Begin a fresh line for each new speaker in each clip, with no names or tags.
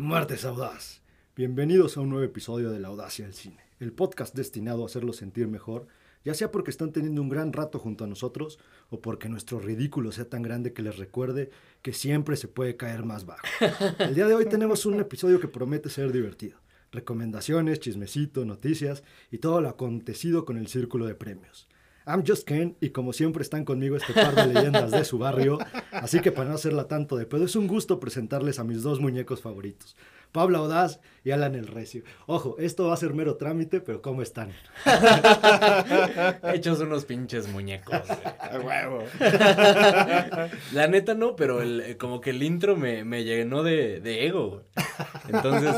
Martes Audaz. Bienvenidos a un nuevo episodio de La Audacia del Cine, el podcast destinado a hacerlos sentir mejor, ya sea porque están teniendo un gran rato junto a nosotros o porque nuestro ridículo sea tan grande que les recuerde que siempre se puede caer más bajo. El día de hoy tenemos un episodio que promete ser divertido. Recomendaciones, chismecito, noticias y todo lo acontecido con el círculo de premios. I'm Just Ken y como siempre están conmigo este par de leyendas de su barrio, así que para no hacerla tanto de pedo, es un gusto presentarles a mis dos muñecos favoritos, Pablo Audaz y Alan El Recio. Ojo, esto va a ser mero trámite, pero ¿cómo están?
Hechos unos pinches muñecos. Huevo. La neta no, pero el, como que el intro me, me llenó de, de ego. Entonces,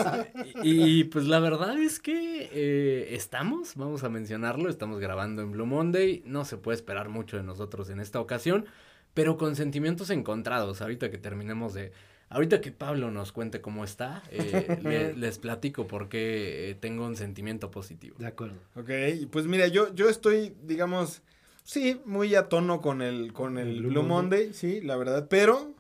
y, y, pues la verdad es que eh, estamos, vamos a mencionarlo, estamos grabando en Blue Monday. No se puede esperar mucho de nosotros en esta ocasión, pero con sentimientos encontrados. Ahorita que terminemos de Ahorita que Pablo nos cuente cómo está, eh, les platico por qué eh, tengo un sentimiento positivo.
De acuerdo.
Ok, pues mira, yo, yo estoy, digamos, sí, muy a tono con el, con el, el Blue, Blue Monday, Monday, sí, la verdad, pero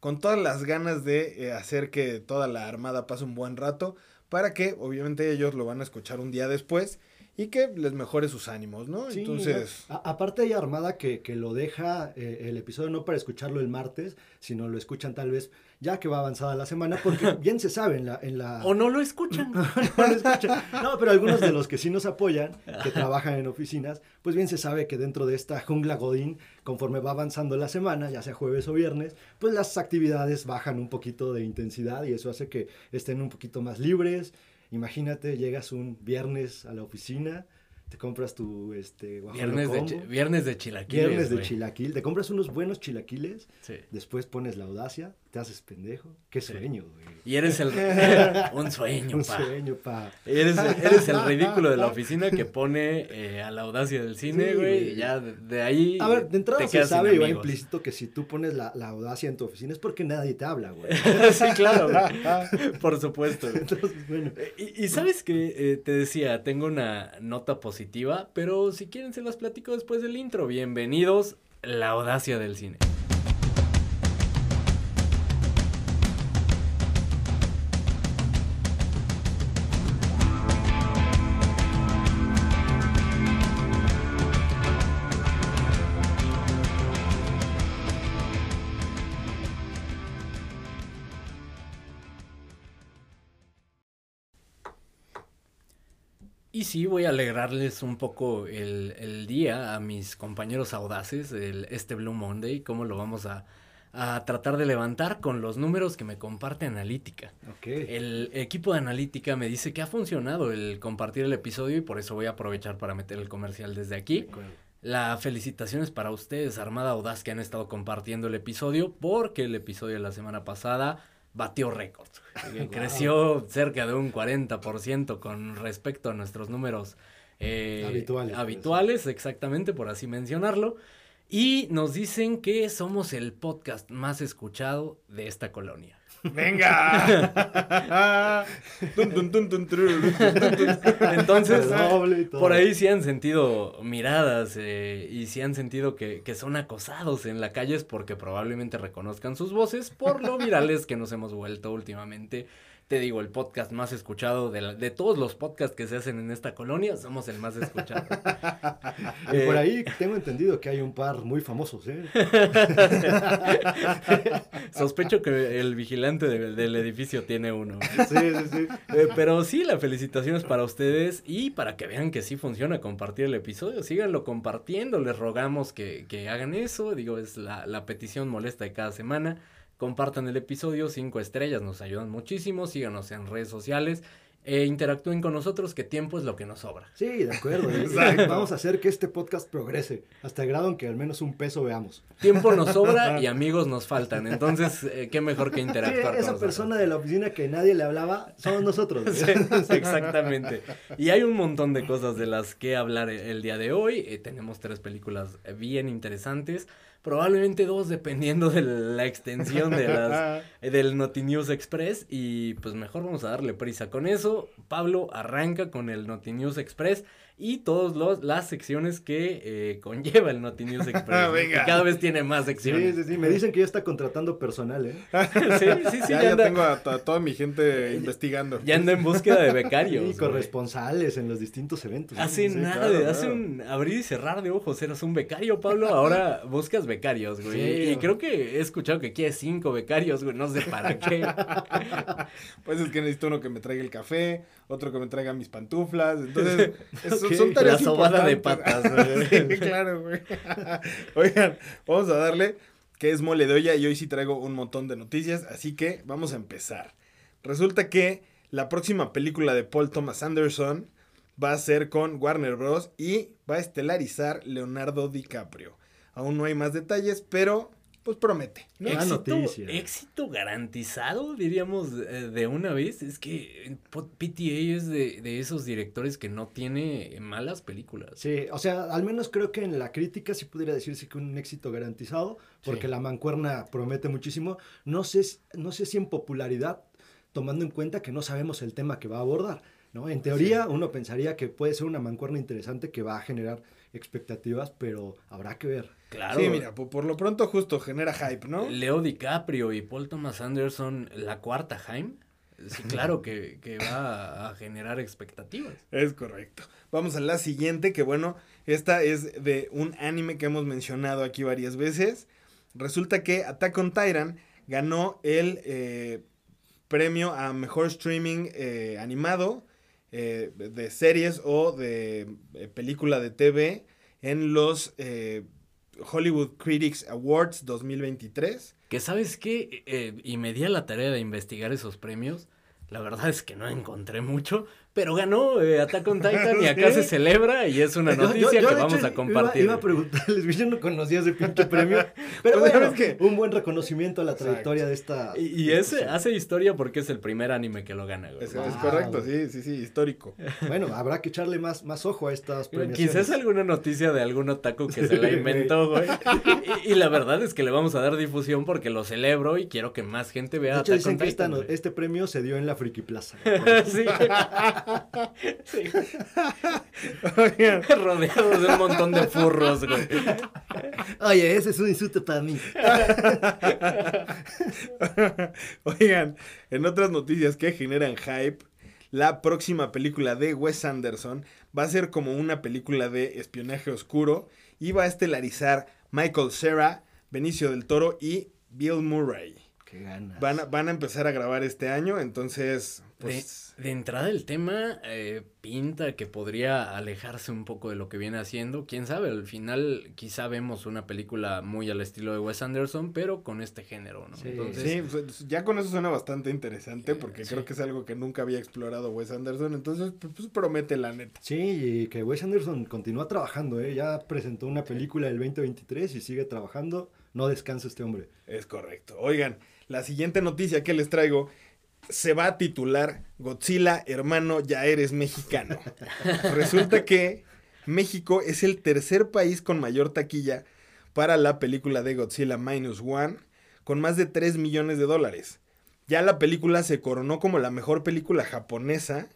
con todas las ganas de eh, hacer que toda la armada pase un buen rato, para que obviamente ellos lo van a escuchar un día después y que les mejore sus ánimos, ¿no?
Sí,
Entonces.
A, aparte hay Armada que, que lo deja eh, el episodio no para escucharlo el martes, sino lo escuchan tal vez ya que va avanzada la semana, porque bien se sabe en la... En la...
O no lo escuchan.
no, lo escuchan. no, pero algunos de los que sí nos apoyan, que trabajan en oficinas, pues bien se sabe que dentro de esta jungla Godín, conforme va avanzando la semana, ya sea jueves o viernes, pues las actividades bajan un poquito de intensidad y eso hace que estén un poquito más libres, Imagínate, llegas un viernes a la oficina, te compras tu este
viernes de, viernes de chilaquiles.
Viernes de chilaquil, te compras unos buenos chilaquiles, sí. después pones la audacia, te haces pendejo. Qué sueño, güey.
Y eres el un sueño,
un
pa.
sueño, pa.
Eres, eres el ridículo de la oficina que pone eh, a la audacia del cine, güey, y ya de, de, ahí
A ver, de entrada se sabe y va implícito que si tú pones la, la, audacia en tu oficina es porque nadie te habla, güey.
sí, claro, güey. Por supuesto. Entonces, bueno. Y, y sabes que eh, te decía, tengo una nota positiva, pero si quieren se las platico después del intro. Bienvenidos, la audacia del cine. Y sí, voy a alegrarles un poco el, el día a mis compañeros audaces, el, este Blue Monday, cómo lo vamos a, a, tratar de levantar con los números que me comparte Analítica.
Okay.
El equipo de Analítica me dice que ha funcionado el compartir el episodio y por eso voy a aprovechar para meter el comercial desde aquí. La felicitación es para ustedes, Armada Audaz, que han estado compartiendo el episodio, porque el episodio de la semana pasada batió récord. Wow. Creció cerca de un 40% con respecto a nuestros números eh,
habituales.
Habituales, exactamente, por así mencionarlo. Y nos dicen que somos el podcast más escuchado de esta colonia.
¡Venga!
Entonces, por ahí sí han sentido miradas eh, y sí han sentido que, que, son acosados en la calle es porque probablemente reconozcan sus voces por lo virales que nos hemos vuelto últimamente. Te digo, el podcast más escuchado de, la, de todos los podcasts que se hacen en esta colonia, somos el más escuchado.
y eh, por ahí tengo entendido que hay un par muy famosos, ¿eh?
Sospecho que el vigilante de, del edificio tiene uno.
Sí, sí, sí.
Eh, pero sí, la felicitación es para ustedes y para que vean que sí funciona compartir el episodio. Síganlo compartiendo, les rogamos que, que hagan eso. Digo, es la, la petición molesta de cada semana. Compartan el episodio, cinco estrellas, nos ayudan muchísimo. Síganos en redes sociales. E interactúen con nosotros, que tiempo es lo que nos sobra.
Sí, de acuerdo. Vamos a hacer que este podcast progrese, hasta el grado en que al menos un peso veamos.
Tiempo nos sobra y amigos nos faltan. Entonces, eh, qué mejor que interactuar.
Sí, esa
con
persona de la oficina que nadie le hablaba, somos nosotros.
Sí, exactamente. Y hay un montón de cosas de las que hablar el día de hoy. Eh, tenemos tres películas bien interesantes. Probablemente dos, dependiendo de la extensión de las, del Notinews Express. Y pues mejor vamos a darle prisa con eso. Pablo arranca con el Notinews Express y todas las secciones que eh, conlleva el Notinews Express.
Venga.
cada vez tiene más secciones.
Sí, sí, sí. Me dicen que ya está contratando personal, ¿eh?
sí, sí, sí.
Ya, ya, tengo a, toda mi gente investigando.
Ya anda en búsqueda de becarios.
Y corresponsales en los distintos eventos.
Hace nada, hace un abrir y cerrar de ojos. Eras un becario, Pablo. Ahora buscas becarios, güey. y creo que he escuchado que quieres cinco becarios, güey. No sé para qué.
pues es que necesito uno que me traiga el café, otro que me traiga mis pantuflas. Entonces, eso
son tareas La sobada de patas,
güey. claro, güey. Oigan, vamos a darle que es mole de olla y hoy sí traigo un montón de noticias, así que vamos a empezar. Resulta que la próxima película de Paul Thomas Anderson va a ser con Warner Bros. y va a estelarizar Leonardo DiCaprio. Aún no hay más detalles, pero pues promete.
Éxito, éxito, garantizado, diríamos, eh, de una vez. Es que PTA es de, esos directores que no tiene malas películas.
Sí, o sea, al menos creo que en la crítica sí pudiera decirse que un éxito garantizado, porque la mancuerna promete muchísimo. No sé, no sé si en popularidad, tomando en cuenta que no sabemos el tema que va a abordar. ¿no? En teoría, uno pensaría que puede ser una mancuerna interesante que va a generar expectativas, pero habrá que ver.
Claro. Sí, mira, por, lo pronto justo genera hype, ¿no?
Leo DiCaprio y Paul Thomas Anderson, la cuarta Jaime. Sí, claro que, va a generar expectativas.
Es correcto. Vamos a la siguiente, que bueno, esta es de un anime que hemos mencionado aquí varias veces. Resulta que Attack on Titan ganó el eh, premio a mejor streaming eh, animado eh, de series o de película de TV en los Hollywood Critics Awards 2023.
Que sabes qué, eh, y me di a la tarea de investigar esos premios. La verdad es que no encontré mucho, pero ganó eh, Attack on Titan y acá se celebra y es una noticia que vamos a compartir.
Iba, a preguntarles, yo no conocía ese pinche premio, pero pues, bueno, que un buen reconocimiento a la trayectoria de esta...
Y, ese hace historia porque es el primer anime que lo gana.
Es, correcto, sí, sí, sí, histórico.
Bueno, habrá que echarle más, más ojo a estas
premiaciones. Quizás alguna noticia de algún otaku que se la inventó, güey. Y, la verdad es que le vamos a dar difusión porque lo celebro y quiero que más gente vea
de hecho, dicen que este premio se dio en la Friki Plaza. sí.
Rodeado de un montón de furros, güey.
Oye, ese es un insulto para mí.
Oigan, en otras noticias que generan hype, la próxima película de Wes Anderson va a ser como una película de espionaje oscuro y va a estelarizar Michael Cera, Benicio del Toro y Bill Murray.
Qué ganas.
Van a, van a empezar a grabar este año, entonces
pues... De, entrada el tema eh, pinta que podría alejarse un poco de lo que viene haciendo. Quién sabe, al final quizá vemos una película muy al estilo de Wes Anderson, pero con este género, ¿no?
Sí, pues, ya con eso suena bastante interesante porque creo que es algo que nunca había explorado Wes Anderson, entonces pues, pues, promete la neta.
Sí, y que Wes Anderson continúa trabajando, ¿eh? Ya presentó una película del 2023 y sigue trabajando. No descansa este hombre.
Es correcto. Oigan, la siguiente noticia que les traigo se va a titular Godzilla, hermano, ya eres mexicano. Resulta que México es el tercer país con mayor taquilla para la película de Godzilla Minus One, con más de 3 millones de dólares. Ya la película se coronó como la mejor película japonesa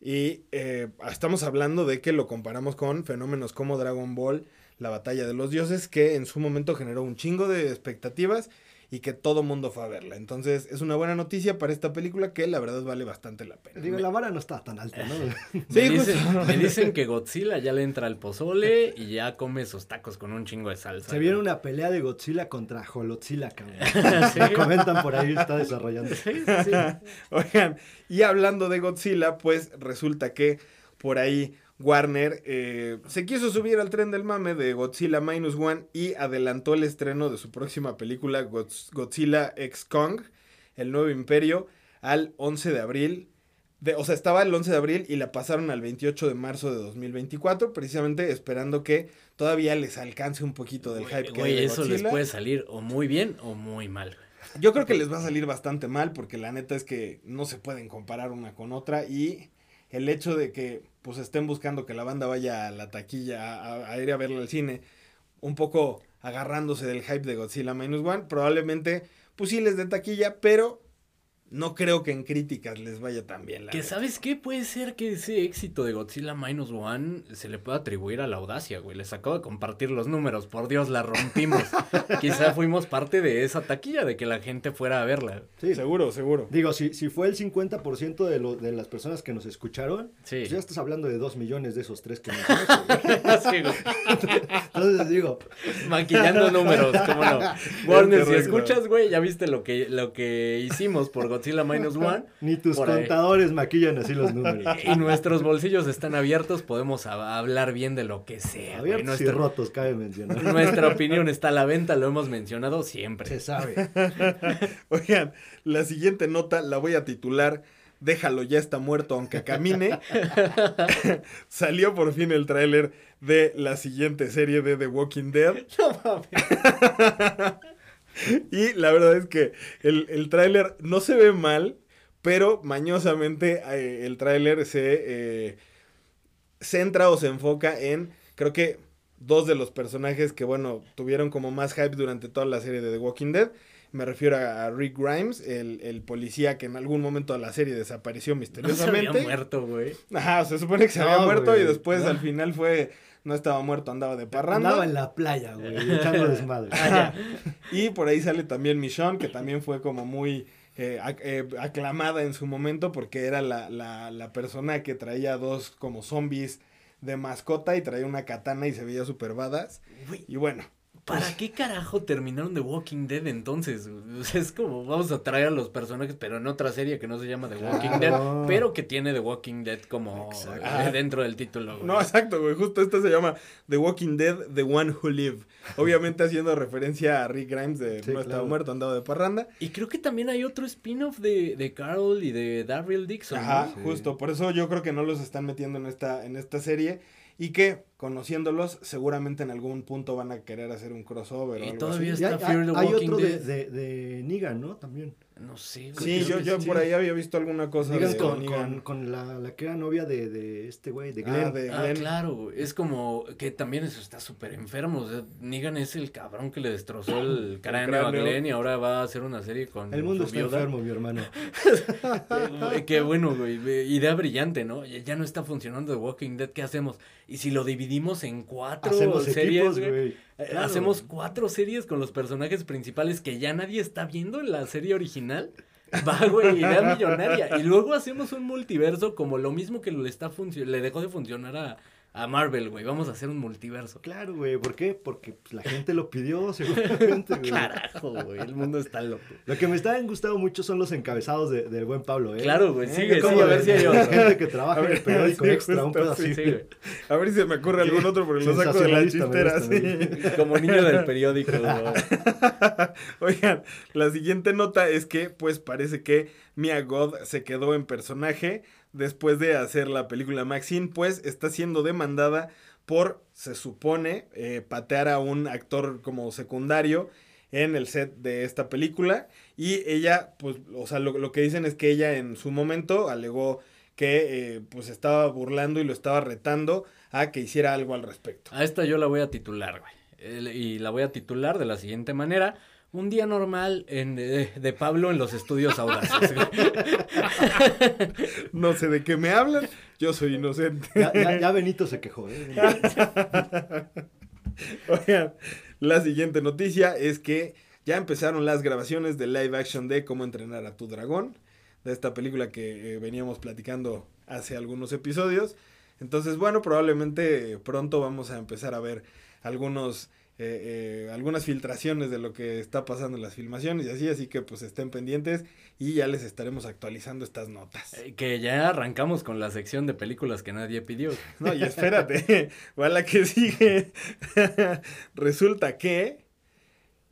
y eh, estamos hablando de que lo comparamos con fenómenos como Dragon Ball, la batalla de los dioses, que en su momento generó un chingo de expectativas y que todo mundo fue a verla. Entonces, es una buena noticia para esta película que la verdad vale bastante la pena.
Digo, la vara no está tan alta, ¿no?
sí, me, dicen, que Godzilla ya le entra al pozole y ya come sus tacos con un chingo de salsa.
Se viene una pelea de Godzilla contra Jolotzilla, cabrón. ¿Sí? Comentan por ahí, está desarrollando. Sí,
sí. Oigan, y hablando de Godzilla, pues resulta que por ahí Warner eh, se quiso subir al tren del mame de Godzilla Minus One y adelantó el estreno de su próxima película Godzilla X Kong, El Nuevo Imperio, al 11 de abril. De, o sea, estaba el 11 de abril y la pasaron al 28 de marzo de 2024, precisamente esperando que todavía les alcance un poquito del hype
que hay de eso les puede salir o muy bien o muy mal.
Yo creo que les va a salir bastante mal porque la neta es que no se pueden comparar una con otra y el hecho de que pues estén buscando que la banda vaya a la taquilla a, ir a verla al cine, un poco agarrándose del hype de Godzilla Minus One. Probablemente, pues sí les dé taquilla, pero no creo que en críticas les vaya tan bien.
La que sabes qué puede ser que ese éxito de Godzilla Minus One se le pueda atribuir a la audacia, güey. Les acabo de compartir los números, por Dios, la rompimos. Quizá fuimos parte de esa taquilla, de que la gente fuera a verla.
Sí, seguro, seguro.
Digo, si, si fue el 50% de, lo, de las personas que nos escucharon, pues ya estás hablando de 2 millones de esos tres que nos sí, Entonces digo.
Maquillando números, cómo no. Warner, si escuchas, güey, ya viste lo que, lo que hicimos por Godzilla Godzilla Minus One.
Ni tus contadores maquillan así los números.
Y nuestros bolsillos están abiertos, podemos hablar bien de lo que sea.
Abiertos y rotos, cabe mencionar.
Nuestra opinión está a la venta, lo hemos mencionado siempre.
Se sabe.
Oigan, la siguiente nota la voy a titular Déjalo, ya está muerto aunque camine. Salió por fin el tráiler de la siguiente serie de The Walking Dead. No mames. y la verdad es que el, el tráiler no se ve mal, pero mañosamente eh, el tráiler se eh, centra o se enfoca en, creo que dos de los personajes que, bueno, tuvieron como más hype durante toda la serie de The Walking Dead. Me refiero a Rick Grimes, el, el policía que en algún momento de la serie desapareció misteriosamente.
se había muerto, güey.
Ajá, se supone que se había muerto y después al final fue no estaba muerto, andaba de parranda.
Andaba en la playa, güey, echando desmadre.
Y por ahí sale también Michonne, que también fue como muy eh, eh, aclamada en su momento porque era la, la, la persona que traía dos como zombies de mascota y traía una katana y se veía súper badass. Y bueno,
¿Para qué carajo terminaron The Walking Dead entonces? es como, vamos a traer a los personajes, pero en otra serie que no se llama The Walking Dead, pero que tiene The Walking Dead como dentro del título.
No, exacto, güey. Justo esta se llama The Walking Dead, The One Who Live. Obviamente haciendo referencia a Rick Grimes de No estaba muerto, andado de parranda.
Y creo que también hay otro spin-off de, de Carol y de Daryl Dixon.
Ajá, justo. Por eso yo creo que no los están metiendo en esta, en esta serie y que conociéndolos seguramente en algún punto van a querer hacer un crossover. Y todavía
está Fear the Walking hay otro de, de, de Negan, ¿no? También.
No sé.
Sí, yo, yo por ahí había visto alguna cosa
de con, con, con, la, la que era novia de, de este güey, de
Glenn. Ah, de ah, claro. Es como que también eso está súper enfermo. O sea, Negan es el cabrón que le destrozó el cráneo, a Glenn y ahora va a hacer una serie con
El mundo está enfermo, mi hermano.
Qué bueno, güey. Idea brillante, ¿no? Ya no está funcionando The Walking Dead. ¿Qué hacemos? Y si lo dividimos en cuatro Hacemos series, güey. Eh, hacemos cuatro series con los personajes principales que ya nadie está viendo en la serie original. Va, güey, idea millonaria. Y luego hacemos un multiverso como lo mismo que le, está le dejó de funcionar a, a Marvel, güey. Vamos a hacer un multiverso.
Claro, güey. ¿Por qué? Porque pues, la gente lo pidió, seguramente, güey.
Carajo, güey. El mundo está loco.
Lo que me está gustando mucho son los encabezados de, del buen Pablo, ¿eh?
Claro, güey. Sigue, ¿Eh? sigue, a ver si hay
otro. gente que trabaja en el periódico extra, un. Sí,
a ver si se me ocurre algún otro porque lo saco de la chistera.
Como niño del periódico,
Oigan, la siguiente nota es que, pues, parece que Mia God se quedó en personaje después de hacer la película Maxine, pues está siendo demandada por, se supone, eh, patear a un actor como secundario en el set de esta película. Y ella, pues, o sea, lo, que dicen es que ella en su momento alegó que eh, pues estaba burlando y lo estaba retando a que hiciera algo al respecto.
A esta yo la voy a titular, güey. Y la voy a titular de la siguiente manera un día normal en, de, Pablo en los estudios audaces.
no sé de qué me hablan, yo soy inocente.
Ya, Benito se quejó. ¿eh?
Oigan, la siguiente noticia es que ya empezaron las grabaciones de live action de Cómo entrenar a tu dragón, de esta película que eh, veníamos platicando hace algunos episodios. Entonces, bueno, probablemente pronto vamos a empezar a ver algunos eh, eh, algunas filtraciones de lo que está pasando en las filmaciones y así, así que pues estén pendientes y ya les estaremos actualizando estas notas.
Eh, que ya arrancamos con la sección de películas que nadie pidió.
No, y espérate, va la que sigue. Resulta que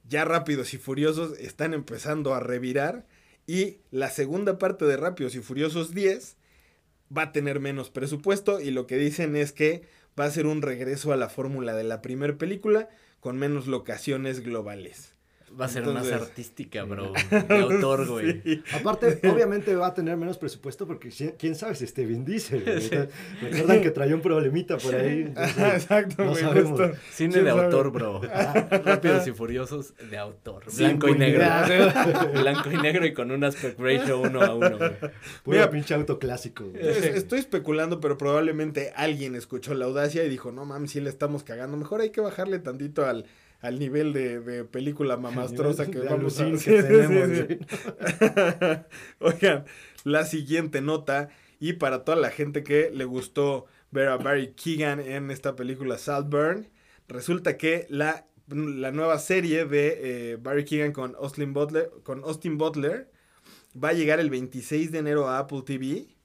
ya Rápidos y Furiosos están empezando a revirar y la segunda parte de Rápidos y Furiosos 10 va a tener menos presupuesto y lo que dicen es que va a ser un regreso a la fórmula de la primera película con menos locaciones globales.
Va a ser más artística, bro. De autor, güey.
Aparte, obviamente va a tener menos presupuesto porque quién sabe si este Vin Diesel. Recuerdan que traía un problemita por ahí.
Exacto, no sabemos.
Cine de autor, bro. Rápidos y furiosos de autor. Blanco y negro. Blanco y negro y con un aspect ratio uno a uno, güey.
Mira, pinche auto clásico.
Estoy especulando, pero probablemente alguien escuchó la audacia y dijo, no mames, sí le estamos cagando. Mejor hay que bajarle tantito al al nivel de, de película mamastrosa que vamos a hacer. Oigan, la siguiente nota, y para toda la gente que le gustó ver a Barry Keegan en esta película Saltburn, resulta que la, la nueva serie de eh, Barry Keegan con Austin, Butler, con Austin Butler va a llegar el 26 de enero a Apple TV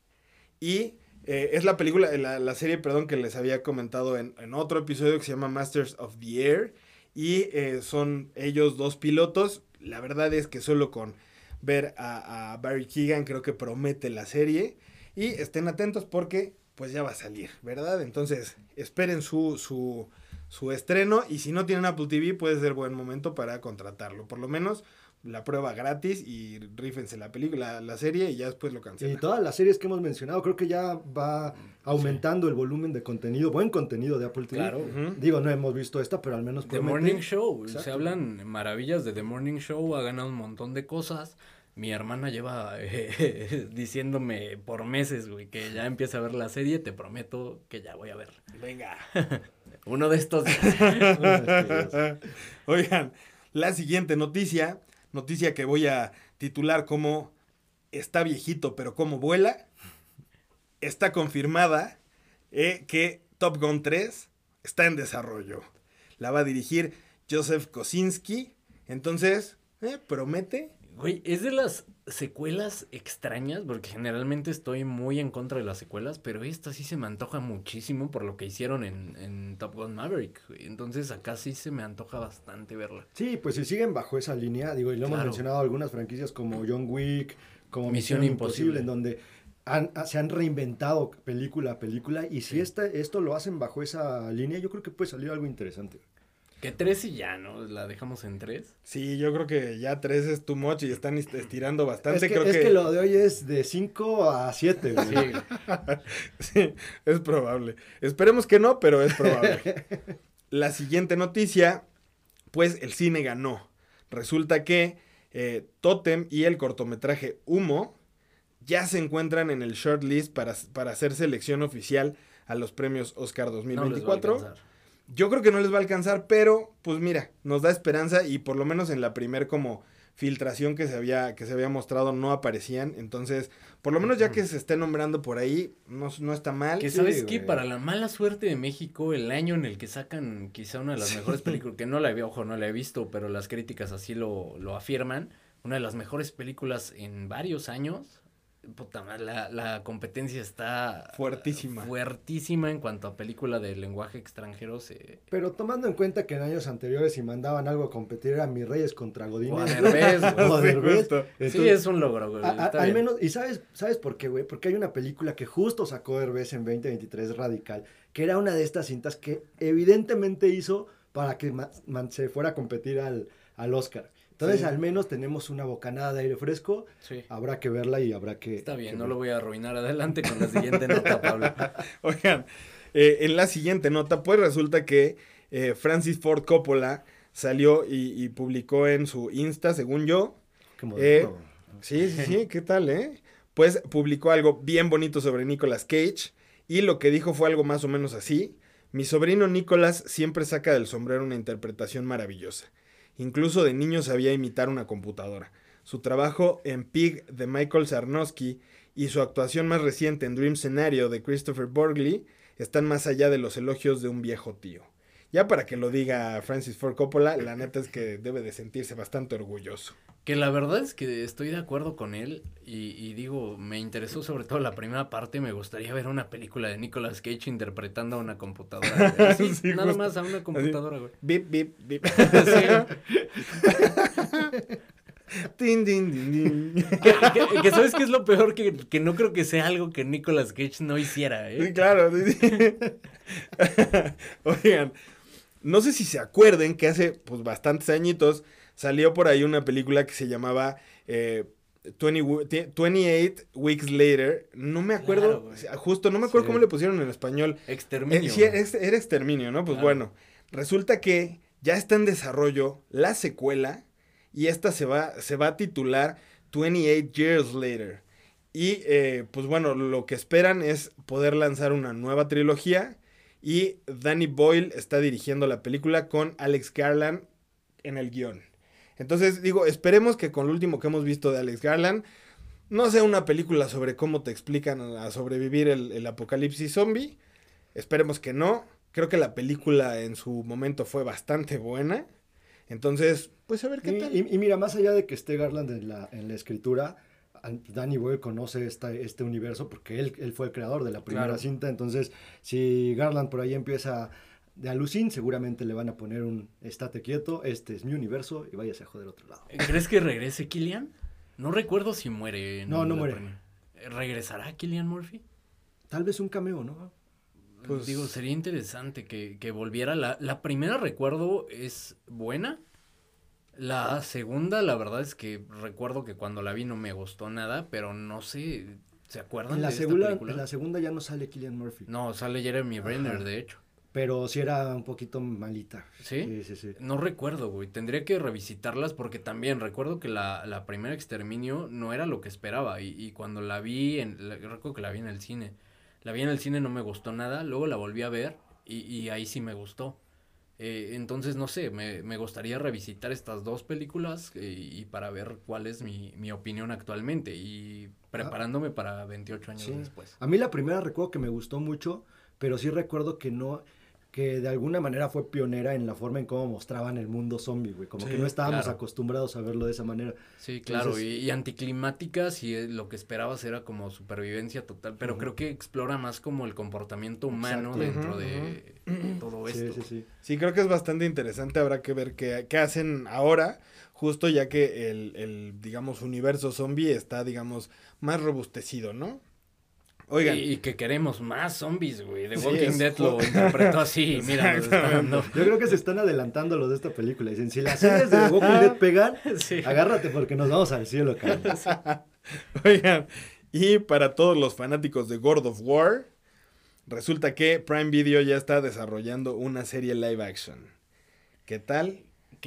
y eh, es la película, la, la, serie, perdón, que les había comentado en, en, otro episodio que se llama Masters of the Air y eh, son ellos dos pilotos. La verdad es que solo con ver a, Barry Keegan creo que promete la serie. Y estén atentos porque pues ya va a salir, ¿verdad? Entonces esperen su, su, su estreno y si no tienen Apple TV puede ser buen momento para contratarlo. Por lo menos la prueba gratis y rífense la película, la, serie y ya después lo cancelan.
Y todas las series que hemos mencionado, creo que ya va aumentando el volumen de contenido, buen contenido de Apple TV. Claro. Digo, no hemos visto esta, pero al menos
The Morning Show, se hablan maravillas de The Morning Show, ha ganado un montón de cosas. Mi hermana lleva eh, diciéndome por meses, güey, que ya empieza a ver la serie, te prometo que ya voy a ver.
Venga.
Uno de estos.
Oigan, la siguiente noticia noticia que voy a titular como está viejito pero como vuela. Está confirmada eh, que Top Gun 3 está en desarrollo. La va a dirigir Joseph Kosinski. Entonces, eh, promete.
Güey, es de las secuelas extrañas, porque generalmente estoy muy en contra de las secuelas, pero esta sí se me antoja muchísimo por lo que hicieron en, en Top Gun Maverick. Entonces acá sí se me antoja bastante verla.
Sí, pues si siguen bajo esa línea, digo, y lo hemos mencionado algunas franquicias como John Wick, como Misión, Imposible, en donde se han reinventado película a película, y si esta, esto lo hacen bajo esa línea, yo creo que puede salir algo interesante.
Que tres y ya, ¿no? ¿La dejamos en tres?
Sí, yo creo que ya tres es too much y están estirando bastante.
Es que, es que... lo de hoy es de cinco a siete,
Sí. sí, es probable. Esperemos que no, pero es probable. La siguiente noticia, pues el cine ganó. Resulta que eh, Totem y el cortometraje Humo ya se encuentran en el shortlist para, para hacer selección oficial a los premios Oscar 2024. Yo creo que no les va a alcanzar, pero pues mira, nos da esperanza y por lo menos en la primer como filtración que se había que se había mostrado no aparecían, entonces por lo menos ya que se esté nombrando por ahí no, no está mal.
Que sabes que para la mala suerte de México el año en el que sacan quizá una de las mejores películas que no la he ojo no la he visto, pero las críticas así lo lo afirman, una de las mejores películas en varios años Puta la, la competencia está
fuertísima.
Fuertísima en cuanto a película de lenguaje extranjero. Se...
Pero tomando en cuenta que en años anteriores si mandaban algo a competir era Mis Reyes contra Godines.
sí, es un logro, güey.
al menos, y sabes, ¿sabes por qué, güey? Porque hay una película que justo sacó Derbez en 2023, Radical, que era una de estas cintas que evidentemente hizo para que se fuera a competir al, al Oscar. Entonces, al menos tenemos una bocanada de aire fresco. Sí. Habrá que verla y habrá que.
Está bien, no lo voy a arruinar. Adelante con la siguiente nota, Pablo.
Oigan, eh, en la siguiente nota, pues resulta que eh, Francis Ford Coppola salió y, publicó en su Insta, según yo. Eh, sí, sí, sí, ¿qué tal, eh? Pues publicó algo bien bonito sobre Nicolas Cage. Y lo que dijo fue algo más o menos así. Mi sobrino Nicolas siempre saca del sombrero una interpretación maravillosa. Incluso de niño sabía imitar una computadora. Su trabajo en Pig de Michael Sarnowski y su actuación más reciente en Dream Scenario de Christopher Borgley están más allá de los elogios de un viejo tío. Ya para que lo diga Francis Ford Coppola, la neta es que debe de sentirse bastante orgulloso.
Que la verdad es que estoy de acuerdo con él y, digo, me interesó sobre todo la primera parte, me gustaría ver una película de Nicolas Cage interpretando a una computadora. nada más a una computadora, güey.
Bip, bip, bip.
Tin, tin, tin, que, sabes que es lo peor que, que, no creo que sea algo que Nicolas Cage no hiciera, ¿eh?
Claro. Oigan, no sé si se acuerden que hace pues bastantes añitos salió por ahí una película que se llamaba eh, 28 Weeks Later. No me acuerdo, justo, no me acuerdo cómo le pusieron en español.
Exterminio.
Eh, sí, era exterminio, ¿no? Pues bueno, resulta que ya está en desarrollo la secuela y esta se va, se va a titular 28 Years Later. Y eh, pues bueno, lo que esperan es poder lanzar una nueva trilogía y Danny Boyle está dirigiendo la película con Alex Garland en el guion. Entonces digo, esperemos que con lo último que hemos visto de Alex Garland no sea una película sobre cómo te explican a sobrevivir el, apocalipsis zombie. Esperemos que no. Creo que la película en su momento fue bastante buena. Entonces, pues a ver qué tal.
Y, mira, más allá de que esté Garland en la, en la escritura, Danny Boyle conoce esta, este universo porque él, él, fue el creador de la primera cinta. Entonces, si Garland por ahí empieza de alucin, seguramente le van a poner un estate quieto, este es mi universo y váyase a joder otro lado.
¿Crees que regrese Killian? No recuerdo si muere.
No, no muere.
¿Regresará Killian Murphy?
Tal vez un cameo, ¿no?
Pues digo, sería interesante que, que volviera. La, la, primera, recuerdo, es buena. La segunda, la verdad es que recuerdo que cuando la vi no me gustó nada, pero no sé, ¿se acuerdan
la
de
segunda,
esta película?
En la segunda ya no sale Killian Murphy.
No, sale Jeremy Renner, de hecho.
Pero sí era un poquito malita.
¿Sí?
Sí, sí, sí.
No recuerdo, güey. Tendría que revisitarlas porque también recuerdo que la, la primera exterminio no era lo que esperaba. Y, y cuando la vi, en, recuerdo que la vi en el cine. La vi en el cine, no me gustó nada. Luego la volví a ver y, y ahí sí me gustó. Eh, entonces, no sé, me, me, gustaría revisitar estas dos películas eh, y para ver cuál es mi, mi opinión actualmente y preparándome ah, para 28 años después.
A mí la primera recuerdo que me gustó mucho, pero sí recuerdo que no que de alguna manera fue pionera en la forma en cómo mostraban el mundo zombie, güey. Como que no estábamos acostumbrados a verlo de esa manera.
Sí, claro, y, y, anticlimáticas y lo que esperabas era como supervivencia total, pero creo que explora más como el comportamiento humano dentro de todo esto.
Sí, sí, sí.
Sí, creo que es bastante interesante, habrá que ver qué, qué hacen ahora, justo ya que el, el, digamos, universo zombie está, digamos, más robustecido, ¿no?
Oigan. Y, que queremos más zombies, güey. The Walking Dead lo interpretó así, mira. Yo
creo que se están adelantando los de esta película. Dicen, si las series de The Walking Dead pegan, agárrate porque nos vamos al cielo, cabrón.
Oigan, y para todos los fanáticos de God of War, resulta que Prime Video ya está desarrollando una serie live action. ¿Qué tal?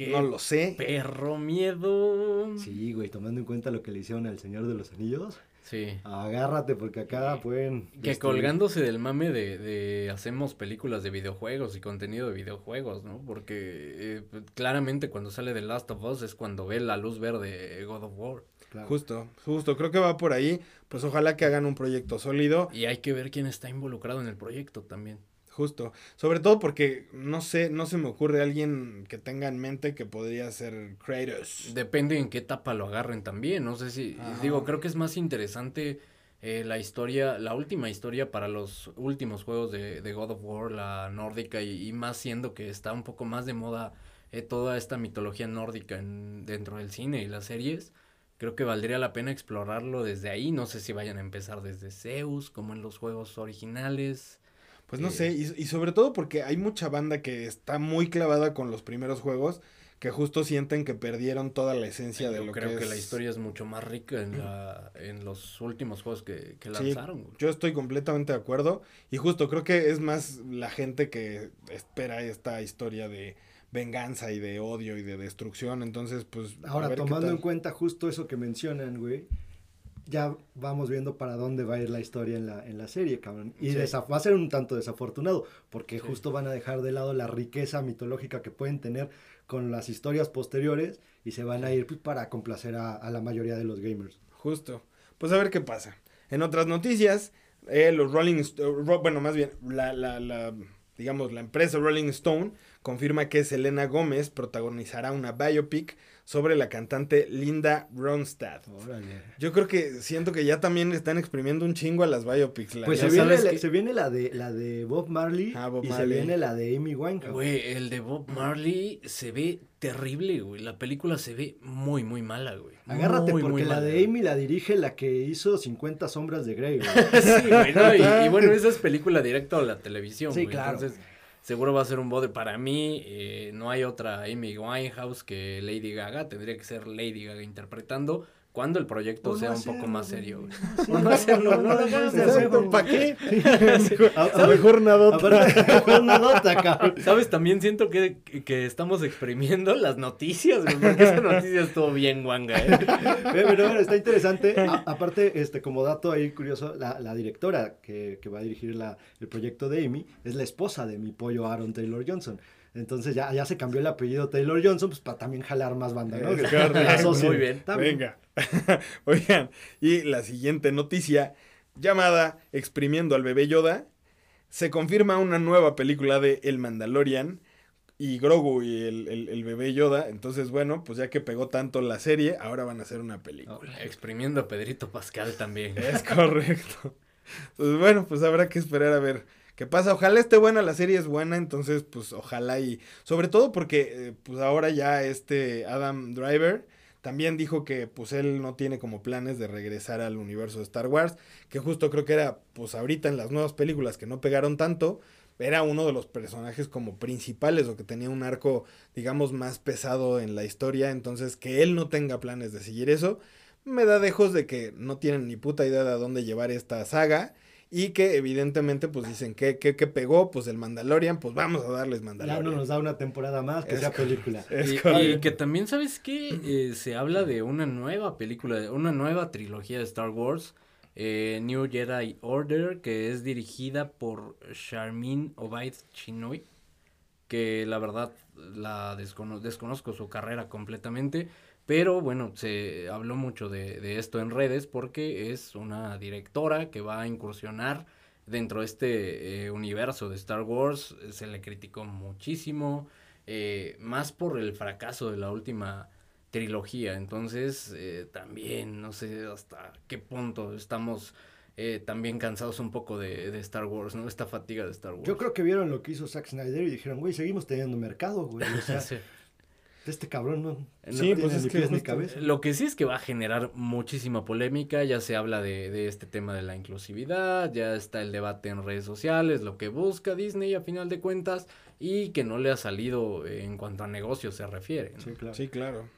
no lo sé.
Perro miedo.
Sí, güey, tomando en cuenta lo que le hicieron al Señor de los Anillos.
Sí.
Agárrate porque acá pueden...
Que colgándose del mame de, de, hacemos películas de videojuegos y contenido de videojuegos, ¿no? Porque eh, pues, claramente cuando sale The Last of Us es cuando ve la luz verde God of War.
Justo, justo, creo que va por ahí. Pues ojalá que hagan un proyecto sólido.
Y hay que ver quién está involucrado en el proyecto también.
Justo. Sobre todo porque no sé, no se me ocurre alguien que tenga en mente que podría ser Kratos.
Depende en qué etapa lo agarren también. No sé si. Digo, creo que es más interesante eh, la historia, la última historia para los últimos juegos de, de God of War, la nórdica, y, más siendo que está un poco más de moda eh, toda esta mitología nórdica en, dentro del cine y las series. Creo que valdría la pena explorarlo desde ahí. No sé si vayan a empezar desde Zeus, como en los juegos originales.
Pues no sé, y, y, sobre todo porque hay mucha banda que está muy clavada con los primeros juegos que justo sienten que perdieron toda la esencia de lo
creo
que
creo que la historia es mucho más rica en, la, en los últimos juegos que, que lanzaron.
yo estoy completamente de acuerdo y justo creo que es más la gente que espera esta historia de venganza y de odio y de destrucción, entonces pues...
Ahora, tomando en cuenta justo eso que mencionan, güey, ya vamos viendo para dónde va a ir la historia en la, en la serie, cabrón. Y va a ser un tanto desafortunado, porque justo van a dejar de lado la riqueza mitológica que pueden tener con las historias posteriores y se van a ir pues, para complacer a, la mayoría de los gamers.
Justo. Pues a ver qué pasa. En otras noticias, eh, los Rolling bueno, más bien, la, la, la, digamos, la empresa Rolling Stone confirma que Selena Gómez protagonizará una biopic sobre la cantante Linda Ronstadt. Yo creo que siento que ya también están exprimiendo un chingo a las biopics.
pues se viene, la, se viene, la, de, la de Bob Marley ah, y se viene la de Amy Winehouse.
Güey, el de Bob Marley se ve terrible, güey. La película se ve muy, muy mala, güey.
Agárrate porque la de Amy la dirige la que hizo 50 sombras de Grey,
güey. sí, güey, y, bueno, esa es película directa a la televisión, sí,
Claro.
Entonces seguro va a ser un bode. Para mí, eh, no hay otra Amy Winehouse que Lady Gaga. Tendría que ser Lady Gaga interpretando cuando el proyecto sea un poco más serio.
No, no hacerlo, no ¿Para qué? A lo mejor una
dota, cabrón. ¿Sabes? También siento que, que estamos exprimiendo las noticias, güey, porque esa noticia estuvo bien guanga, ¿eh?
Pero, bueno, está interesante. aparte, este, como dato ahí curioso, la, la directora que, que, va a dirigir la, el proyecto de Amy es la esposa de mi pollo Aaron Taylor Johnson. Entonces ya, ya se cambió el apellido Taylor Johnson, pues para también jalar más banda, ¿no?
Muy bien. Venga. Oigan, y la siguiente noticia, llamada Exprimiendo al bebé Yoda, se confirma una nueva película de El Mandalorian y Grogu y el, bebé Yoda. Entonces, bueno, pues ya que pegó tanto la serie, ahora van a hacer una película.
exprimiendo a Pedrito Pascal también.
Es correcto. Entonces, bueno, pues habrá que esperar a ver qué pasa. Ojalá esté buena, la serie es buena, entonces, pues ojalá y. Sobre todo porque, eh, pues ahora ya este Adam Driver también dijo que pues él no tiene como planes de regresar al universo de Star Wars, que justo creo que era pues ahorita en las nuevas películas que no pegaron tanto, era uno de los personajes como principales o que tenía un arco digamos más pesado en la historia, entonces que él no tenga planes de seguir eso, me da dejos de que no tienen ni puta idea de a dónde llevar esta saga y que evidentemente pues dicen que, que, pegó pues el Mandalorian, pues vamos a darles Mandalorian.
Ya no nos da una temporada más que sea película.
y, que también sabes que eh, se habla de una nueva película, una nueva trilogía de Star Wars, eh, New Jedi Order, que es dirigida por Charmin Obaid Chinoy, que la verdad la desconozco su carrera completamente pero bueno, se habló mucho de, esto en redes porque es una directora que va a incursionar dentro de este eh, universo de Star Wars. Se le criticó muchísimo, eh, más por el fracaso de la última trilogía. Entonces, eh, también no sé hasta qué punto estamos también cansados un poco de, de, Star Wars, ¿no? Esta fatiga de Star Wars.
Yo creo que vieron lo que hizo Zack Snyder y dijeron, güey, seguimos teniendo mercado, güey. O sea, este cabrón no,
sí, pues es que cabeza. Lo que sí es que va a generar muchísima polémica, ya se habla de, de, este tema de la inclusividad, ya está el debate en redes sociales, lo que busca Disney a final de cuentas y que no le ha salido en cuanto a negocios se refiere.
Sí, claro. Sí, claro.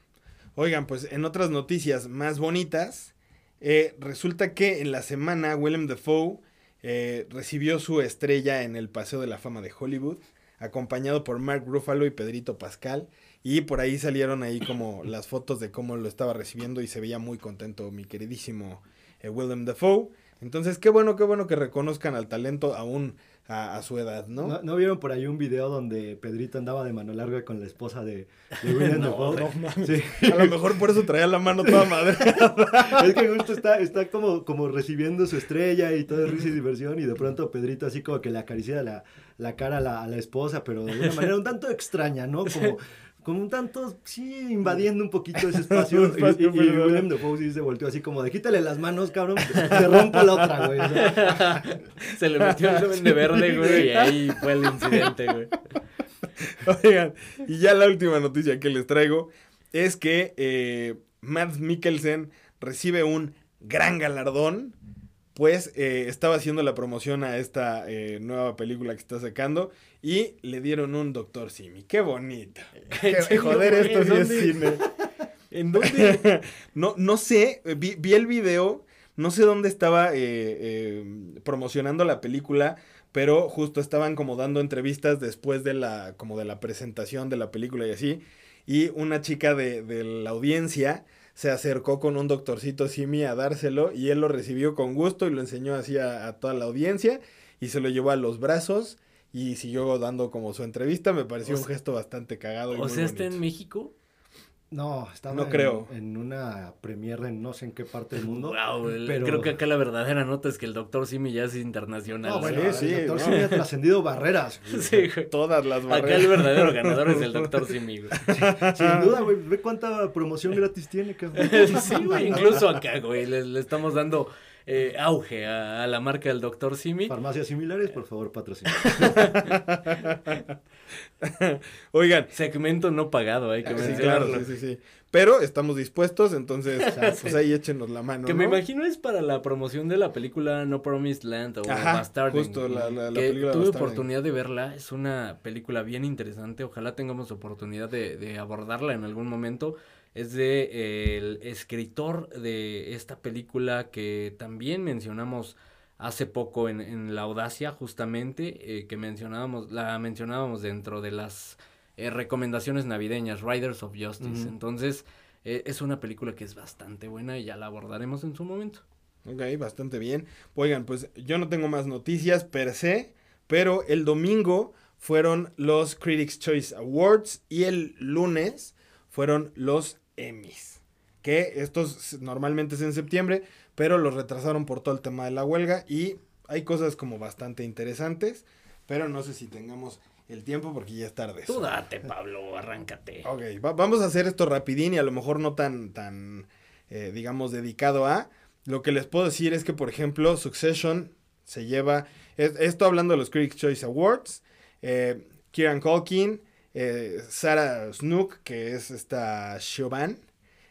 Oigan, pues en otras noticias más bonitas, eh, resulta que en la semana Willem Dafoe eh, recibió su estrella en el Paseo de la Fama de Hollywood, acompañado por Mark Ruffalo y Pedrito Pascal. Y por ahí salieron ahí como las fotos de cómo lo estaba recibiendo y se veía muy contento mi queridísimo eh, Willem Dafoe. Entonces, qué bueno, qué bueno que reconozcan al talento aún a, su edad, ¿no?
¿no? vieron por ahí un video donde Pedrito andaba de mano larga con la esposa de, Willem Dafoe?
A lo mejor por eso traía la mano toda madre.
es que justo está, está como, como recibiendo su estrella y todo risa y diversión y de pronto Pedrito así como que le acaricia la, la cara a la, a la esposa, pero de una manera un tanto extraña, ¿no? Como como un tanto, sí, invadiendo un poquito ese espacio. y, y, William Dafoe sí se volteó así como de quítale las manos, cabrón, te rompo la otra, güey.
se le metió el de verde, güey, y ahí fue el incidente, güey.
Oigan, y ya la última noticia que les traigo es que eh, Matt Mikkelsen recibe un gran galardón pues eh, estaba haciendo la promoción a esta eh, nueva película que está sacando y le dieron un Doctor Simi. ¡Qué bonito! Qué, joder, esto sí es cine. ¿En dónde? no, no sé, vi, el video, no sé dónde estaba eh, promocionando la película, pero justo estaban como dando entrevistas después de la, como de la presentación de la película y así, y una chica de, de la audiencia se acercó con un doctorcito Simi a dárselo y él lo recibió con gusto y lo enseñó así a, toda la audiencia y se lo llevó a los brazos y siguió dando como su entrevista. Me pareció un gesto bastante cagado.
o sea, está en México.
No, estaba no en, creo. en una premiere en no sé en qué parte del mundo.
pero... Creo que acá la verdadera nota es que el doctor Simi ya es internacional.
No, bueno, sí, el doctor Simi ha trascendido barreras.
Sí, Todas las barreras. Acá el verdadero ganador es el doctor Simi, güey.
Sin duda, güey. Ve cuánta promoción gratis tiene, cabrón.
Sí, güey. Incluso acá, güey. le estamos dando eh, auge a, la marca del Dr. Simi.
Farmacias similares, por favor, patrocinen.
Oigan.
Segmento no pagado, hay que
sí, Claro, sí, sí, pero estamos dispuestos, entonces pues ahí échenos la mano.
Que me imagino es para la promoción de la película No Promised Land o Bastarding.
Justo la, la,
que tuve oportunidad de verla, es una película bien interesante, ojalá tengamos oportunidad de, de abordarla en algún momento. Es de eh, el escritor de esta película que también mencionamos hace poco en, en La Audacia, justamente, eh, que mencionábamos, la mencionábamos dentro de las eh, recomendaciones navideñas, Riders of Justice. Entonces, eh, es una película que es bastante buena y ya la abordaremos en su momento.
Ok, bastante bien. Oigan, pues yo no tengo más noticias per se, pero el domingo fueron los Critics Choice Awards y el lunes fueron los Emmys. Que estos normalmente es en septiembre, pero los retrasaron por todo el tema de la huelga y hay cosas como bastante interesantes, pero no sé si tengamos el tiempo porque ya es tarde.
Tú date, Pablo, arráncate.
Ok, vamos a hacer esto rapidín y a lo mejor no tan, tan, eh, digamos, dedicado a. Lo que les puedo decir es que, por ejemplo, Succession se lleva, esto hablando de los Critics' Choice Awards, eh, Kieran Culkin, eh, Sarah Snook, que es esta Siobhan,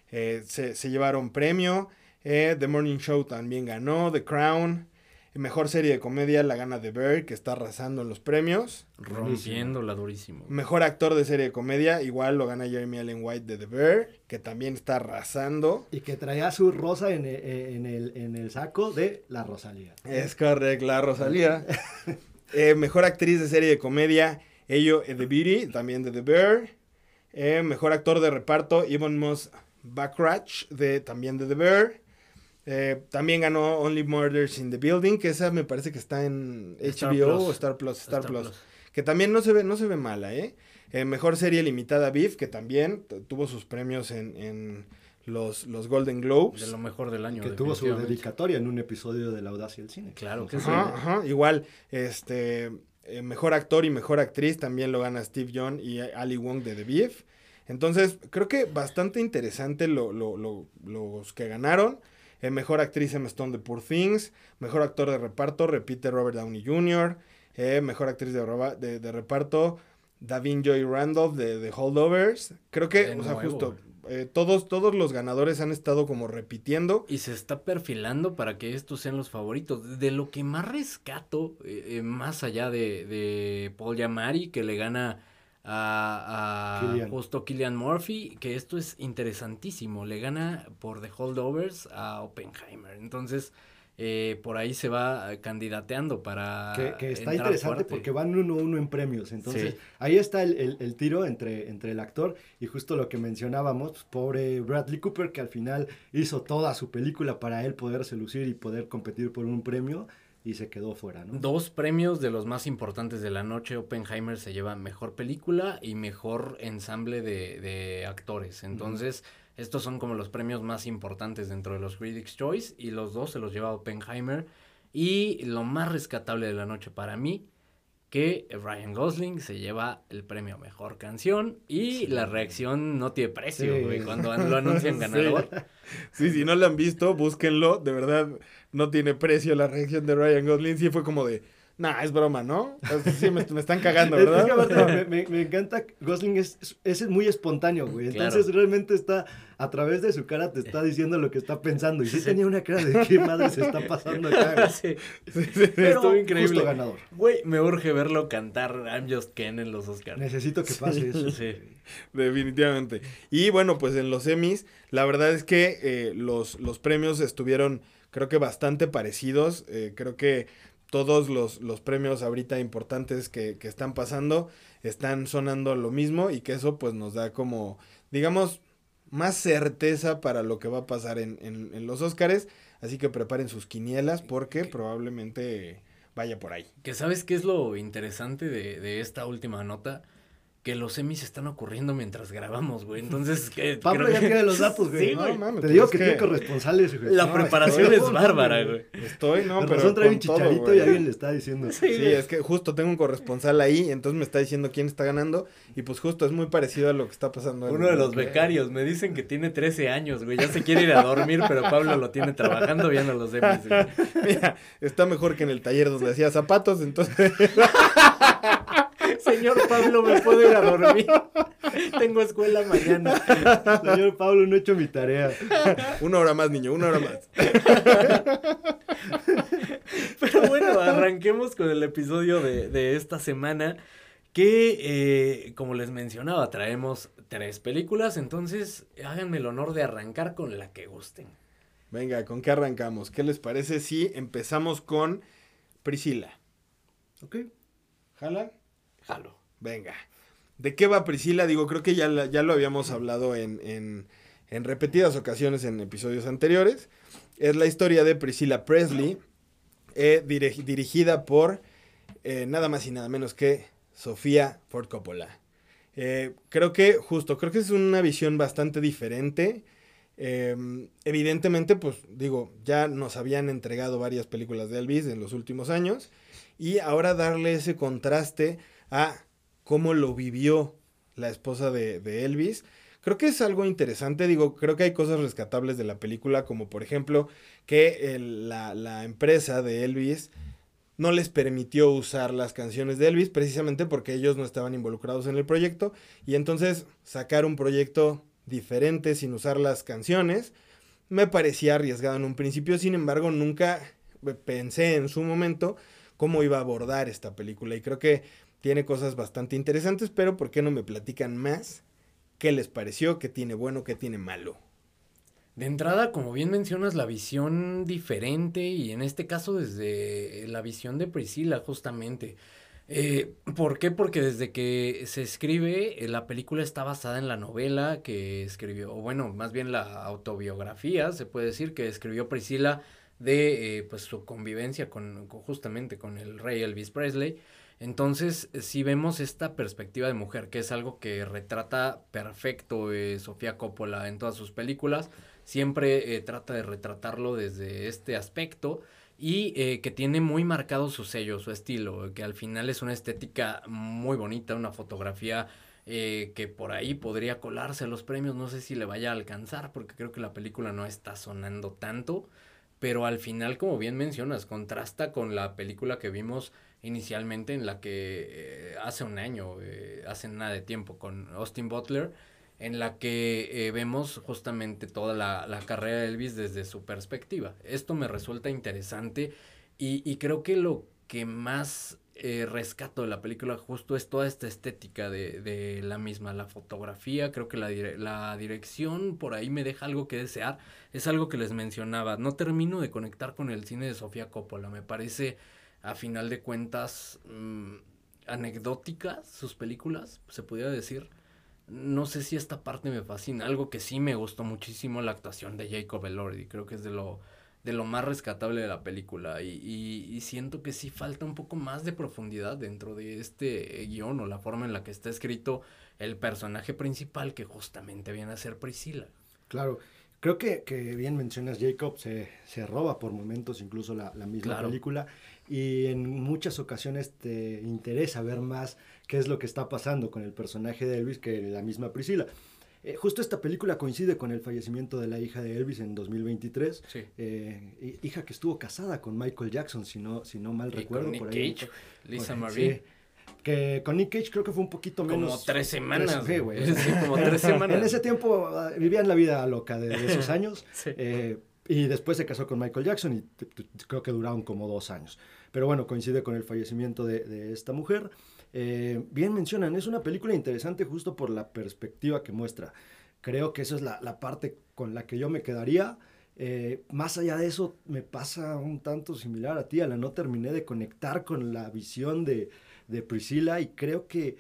se, se, llevaron premio. The Morning Show también ganó, The Crown. Mejor serie de comedia la gana The Bear, que está arrasando en los premios.
Rompiéndola durísimo.
Mejor actor de serie de comedia, igual lo gana Jeremy Allen White de The Bear, que también está arrasando.
Y que traía su rosa en, e, el, en el saco de la Rosalía.
Es correcto, la Rosalía. Eh, mejor actriz de serie de comedia, Ello The Beauty, también de The Bear. Eh, mejor actor de reparto, Evan Moss Backrach, de, también de The Bear. Eh, también ganó Only Murders in the Building, que esa me parece que está en HBO o Star Plus, Star, Plus, Que también no se ve, no se ve mala, ¿eh? ¿eh? mejor serie limitada Beef, que también tuvo sus premios en, en los, los, Golden Globes.
De lo mejor del año.
Que tuvo su dedicatoria en un episodio de La Audacia del Cine.
Claro que
sí. Ajá, igual, este, eh, mejor actor y mejor actriz también lo gana Steve Young y Ali Wong de The Beef. Entonces, creo que bastante interesante lo, lo, los que ganaron. Eh, mejor actriz Emma Stone de Poor Things. Mejor actor de reparto, repite Robert Downey Jr. Eh, mejor actriz de, de, reparto, Davin Joy Randolph de, The Holdovers. Creo que, o sea, justo, eh, todos, todos los ganadores han estado como repitiendo.
Y se está perfilando para que estos sean los favoritos. De lo que más rescato, más allá de, de Paul Yamari, que le gana a, justo Killian Murphy, que esto es interesantísimo, le gana por The Holdovers a Oppenheimer. Entonces, eh, por ahí se va candidateando para.
Que, está interesante porque van uno a uno en premios. Entonces, ahí está el, tiro entre, entre el actor y justo lo que mencionábamos, pues, pobre Bradley Cooper, que al final hizo toda su película para él poderse lucir y poder competir por un premio y se quedó fuera, ¿no?
Dos premios de los más importantes de la noche. Oppenheimer se lleva mejor película y mejor ensamble de, de actores. Entonces, estos son como los premios más importantes dentro de los Critics' Choice y los dos se los lleva Oppenheimer. Y lo más rescatable de la noche para mí que Ryan Gosling se lleva el premio Mejor Canción y la reacción no tiene precio, güey, cuando lo anuncian ganador.
Sí. si no lo han visto, búsquenlo, de verdad no tiene precio la reacción de Ryan Gosling, sí fue como de, Nah, es broma, ¿no? Sí, me, están cagando, ¿verdad?
me, me, encanta, Gosling es, es, muy espontónmo, güey. Entonces realmente está, a través de su cara te está diciendo lo que está pensando. Y sí, tenía una cara de qué madre se está pasando acá. Sí,
sí, Estuvo increíble. ganador. Güey, me urge verlo cantar I'm Just Ken en los Oscars.
Necesito que pase eso. Sí.
Definitivamente. Y bueno, pues en los Emmys, la verdad es que eh, los, los premios estuvieron, creo que bastante parecidos. Eh, creo que todos los, los premios ahorita importantes que, que, están pasando están sonando lo mismo y que eso pues nos da como, digamos, más certeza para lo que va a pasar en, en, en los Óscares. Así que preparen sus quinielas porque probablemente vaya por ahí.
Que sabes qué es lo interesante de, de esta última nota? Que los semis están ocurriendo mientras grabamos, güey. Entonces, que,
Pablo ya tiene los datos, güey. Sí, güey. Te digo que, tiene corresponsales, güey.
La preparación es bárbara, güey.
Estoy, no,
pero. Razón trae un chicharito y alguien le está diciendo.
Sí, es que justo tengo un corresponsal ahí, entonces me está diciendo quién está ganando. Y pues justo es muy parecido a lo que está pasando.
Uno de los becarios, me dicen que tiene 13 años, güey. Ya se quiere ir a dormir, pero Pablo lo tiene trabajando viendo los semis, güey.
Mira, está mejor que en el taller donde hacía zapatos, entonces.
Señor Pablo, ¿me puedo ir a dormir? Tengo escuela mañana.
Señor Pablo, no he hecho mi tarea.
Una hora más, niño, una hora más.
Pero bueno, arranquemos con el episodio de, esta semana. Que, eh, como les mencionaba, traemos tres películas. Entonces, háganme el honor de arrancar con la que gusten.
Venga, ¿con qué arrancamos? ¿Qué les parece si empezamos con Priscila?
Ok.
¿Jala?
Jalo.
Venga. ¿De qué va Priscila? Digo, creo que ya, ya lo habíamos hablado en, en, en, repetidas ocasiones en episodios anteriores. Es la historia de Priscila Presley, eh, dirigida por eh, nada más y nada menos que Sofía Ford Coppola. Eh, creo que, justo, creo que es una visión bastante diferente. Em, evidentemente, pues digo, ya nos habían entregado varias películas de Elvis en los últimos años. Y ahora darle ese contraste a cómo lo vivió la esposa de, Elvis. Creo que es algo interesante, digo, creo que hay cosas rescatables de la película, como por ejemplo que la, la empresa de Elvis no les permitió usar las canciones de Elvis precisamente porque ellos no estaban involucrados en el proyecto y entonces sacar un proyecto diferente sin usar las canciones me parecía arriesgado en un principio, sin embargo nunca pensé en su momento cómo iba a abordar esta película y creo que tiene cosas bastante interesantes, pero ¿por qué no me platican más? ¿Qué les pareció? ¿Qué tiene bueno? ¿Qué tiene malo?
De entrada, como bien mencionas, la visión diferente y en este caso desde la visión de Priscila justamente. Eh, ¿Por qué? Porque desde que se escribe, eh, la película está basada en la novela que escribió, o bueno, más bien la autobiografía, se puede decir, que escribió Priscila de eh, pues su convivencia con, justamente con el rey Elvis Presley. Entonces, si vemos esta perspectiva de mujer, que es algo que retrata perfecto Sofía Coppola en todas sus películas, siempre eh, trata de retratarlo desde este aspecto y eh, que tiene muy marcado su sello, su estilo, que al final es una estética muy bonita, una fotografía eh, que por ahí podría colarse los premios, no sé si le vaya a alcanzar, porque creo que la película no está sonando tanto, pero al final, como bien mencionas, contrasta con la película que vimos inicialmente en la que hace un año, hace nada de tiempo, con Austin Butler, en la que eh, vemos justamente toda la, carrera de Elvis desde su perspectiva. Esto me resulta interesante y, creo que lo que más eh, rescato de la película justo es toda esta estética de, la misma, la fotografía, creo que la, la, dirección por ahí me deja algo que desear, es algo que les mencionaba, no termino de conectar con el cine de Sofía Coppola, me parece a final de cuentas mm, anecdóticas sus películas, se podría decir, no sé si esta parte me fascina. Algo que sí me gustó muchísimo la actuación de Jacob Elordi. Creo que es de lo, de lo más rescatable de la película. Y, y, siento que sí falta un poco más de profundidad dentro de este guion o la forma en la que está escrito el personaje principal que justamente viene a ser Priscila.
Claro. Creo que, que bien mencionas, Jacob se, se roba por momentos incluso la, la misma película y en muchas ocasiones te interesa ver más qué es lo que está pasando con el personaje de Elvis que la misma Priscila. Eh, justo esta película coincide con el fallecimiento de la hija de Elvis en 2023. Eh, hija que estuvo casada con Michael Jackson, si no, si no mal recuerdo.
Con Nick
por
ahí. Cage, Lisa Marie.
que con Nick Cage creo que fue un poquito menos.
Como tres semanas. güey. Sí, como tres semanas.
en ese tiempo ah, vivían la vida loca de, esos años. Eh, y después se casó con Michael Jackson y creo que duraron como dos años. Pero bueno, coincide con el fallecimiento de, de esta mujer. Eh, bien mencionan, es una película interesante justo por la perspectiva que muestra. Creo que esa es la, parte con la que yo me quedaría. Eh, más allá de eso, me pasa un tanto similar a ti, a la no terminé de conectar con la visión de, Priscila y creo que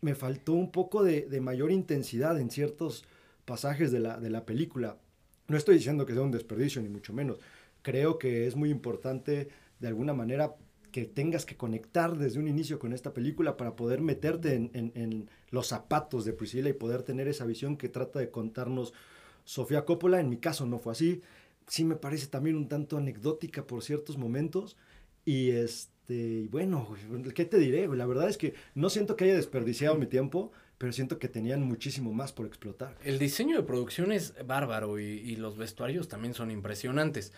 me faltó un poco de, mayor intensidad en ciertos pasajes de la, de la película. No estoy diciendo que sea un desperdicio, ni mucho menos. Creo que es muy importante de alguna manera que tengas que conectar desde un inicio con esta película para poder meterte en, los zapatos de Priscilla y poder tener esa visión que trata de contarnos Sofía Coppola. En mi caso no fue así. Sí me parece también un tanto anecdótica por ciertos momentos. Y este, bueno, ¿qué te diré? La verdad es que no siento que haya desperdiciado mi tiempo, pero siento que tenían muchísimo más por explotar.
El diseño de producción es bárbaro y los vestuarios también son impresionantes.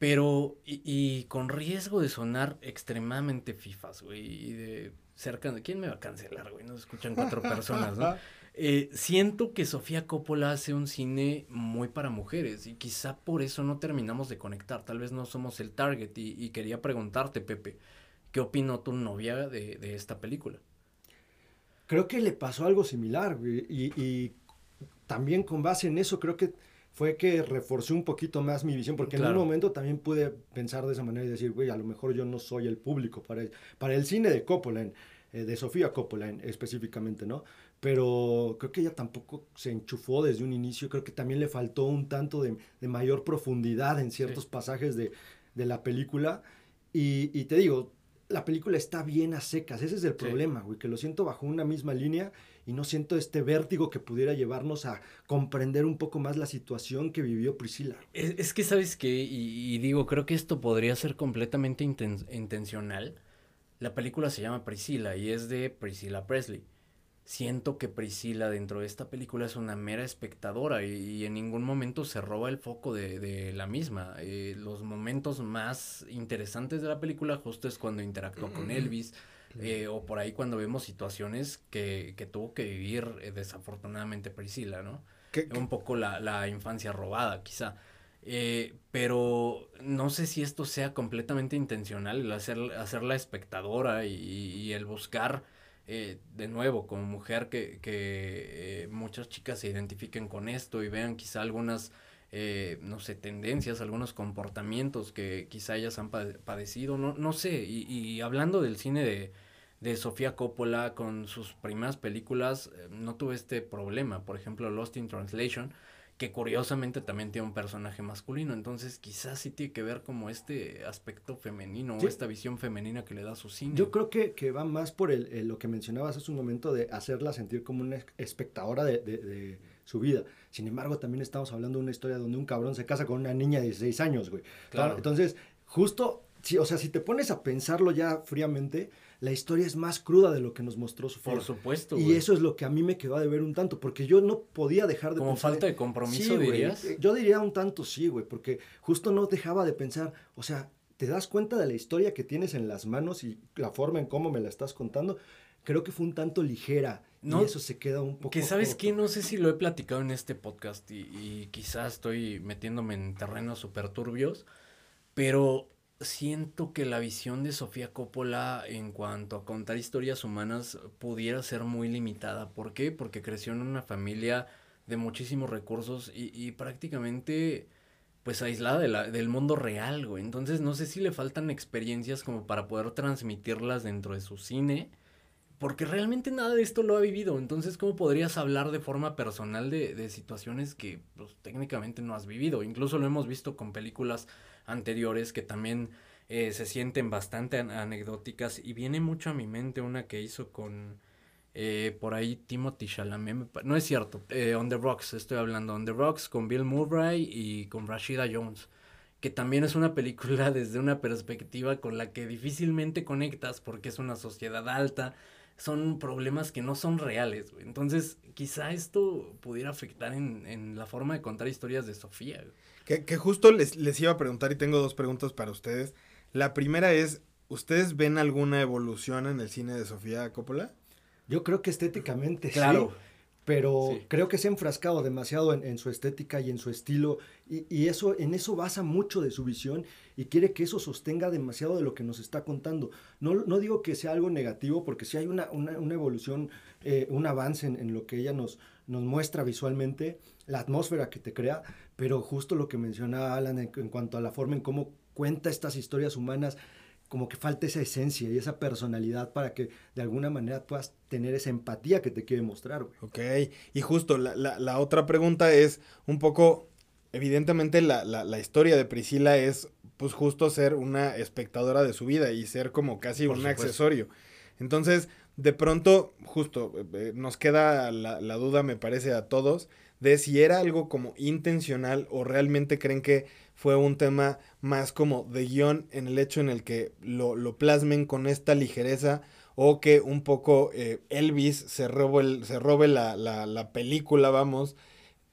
Pero, y, con riesgo de sonar extremadamente fifas, güey, y de cerca de... ¿Quién me va a cancelar, güey? Nos escuchan cuatro personas, ¿no? Eh, siento que Sofía Coppola hace un cine muy para mujeres y quizá por eso no terminamos de conectar. Tal vez no somos el target y, quería preguntarte, Pepe, ¿qué opinó tu novia de, de, esta película?
Creo que le pasó algo similar, güey, y, y también con base en eso creo que fue que reforcé un poquito más mi visión, porque en un momento también pude pensar de esa manera y decir, güey, a lo mejor yo no soy el público para el, para el cine de Coppola, eh, de Sofía Coppola específicamente, ¿no? Pero creo que ella tampoco se enchufó desde un inicio, creo que también le faltó un tanto de, mayor profundidad en ciertos pasajes de, la película. Y, y te digo, la película está bien a secas. Ese es el problema, güey, que lo siento bajo una misma línea y no siento este vértigo que pudiera llevarnos a comprender un poco más la situación que vivió Priscila.
Es, que, ¿sabes qué? Y, digo, creo que esto podría ser completamente intencional. La película se llama Priscila y es de Priscilla Presley siento que Priscila dentro de esta película es una mera espectadora y, en ningún momento se roba el foco de, la misma. Eh, los momentos más interesantes de la película justo es cuando interactuó con Elvis eh, o por ahí cuando vemos situaciones que, tuvo que vivir eh, desafortunadamente Priscila, ¿no? Un poco la, infancia robada, quizá. pero no sé si esto sea completamente intencional, el hacer, hacerla espectadora y el buscar eh, de nuevo, como mujer, que, que eh, muchas chicas se identifiquen con esto y vean quizá algunas, eh, no sé, tendencias, algunos comportamientos que quizá ellas han padecido, no, no sé, y, y hablando del cine de, de Sofía Coppola con sus primeras películas, no tuve este problema, por ejemplo, Lost in Translation, que curiosamente también tiene un personaje masculino, entonces quizás sí tiene que ver como este aspecto femenino o esta visión femenina que le da su cine.
Yo creo que, que va más por el, lo que mencionabas hace un momento de hacerla sentir como una espectadora de, de, su vida. Sin embargo, también estamos hablando de una historia donde un cabrón se casa con una niña de 16 años, güey. Claro. Entonces, justo, si, o sea, si te pones a pensarlo ya fríamente, la historia es más cruda de lo que nos mostró Sofía.
Por supuesto.
Y eso es lo que a mí me quedó de ver un tanto, porque yo no podía dejar de
Como falta de compromiso, dirías.
Eh, yo diría un tanto sí, güey, porque justo no dejaba de pensar, o sea, te das cuenta de la historia que tienes en las manos y la forma en cómo me la estás contando. Creo que fue un tanto ligera. ¿No? Y eso se queda un poco.
Que sabes que no sé si lo he platicado en este podcast y, y quizás estoy metiéndome en terrenos súper turbios, pero siento que la visión de Sofía Coppola en cuanto a contar historias humanas pudiera ser muy limitada. ¿Por qué? Porque creció en una familia de muchísimos recursos y, prácticamente pues aislada de la, del mundo real, güey. Entonces no sé si le faltan experiencias como para poder transmitirlas dentro de su cine. Porque realmente nada de esto lo ha vivido. Entonces, ¿cómo podrías hablar de forma personal de, de situaciones que pues, técnicamente no has vivido? Incluso lo hemos visto con películas anteriores que también eh, se sienten bastante anecdóticas y viene mucho a mi mente una que hizo con eh, por ahí Timothy Chalamet, no es cierto, eh, On the Rocks estoy hablando, On the Rocks con Bill Murray y con Rashida Jones, que también es una película desde una perspectiva con la que difícilmente conectas porque es una sociedad alta, son problemas que no son reales, Entonces, quizá esto pudiera afectar en, en, la forma de contar historias de Sofía.
Que, justo les, les, iba a preguntar y tengo dos preguntas para ustedes. La primera es, ¿ustedes ven alguna evolución en el cine de Sofía Coppola?
Yo creo que estéticamente claro. Pero creo que se ha enfrascado demasiado en, su estética y en su estilo y, eso en eso basa mucho de su visión y quiere que eso sostenga demasiado de lo que nos está contando. No, no digo que sea algo negativo porque si hay una, una, una evolución, eh, un avance en, en, lo que ella nos, nos muestra visualmente, la atmósfera que te crea, pero justo lo que menciona Alan en, cuanto a la forma en cómo cuenta estas historias humanas, como que falta esa esencia y esa personalidad para que de alguna manera puedas tener esa empatía que te quiere mostrar.
Ok, y justo la, la, otra pregunta es un poco, evidentemente la, la, historia de Priscila es pues justo ser una espectadora de su vida y ser como casi un accesorio. Entonces, de pronto, justo, eh, eh, nos queda la, la, duda, me parece, a todos, de si era algo como intencional o realmente creen que fue un tema más como de guion en el hecho en el que lo, lo plasmen con esta ligereza o que un poco eh, Elvis se robe, el, se robe la, la, la película, vamos,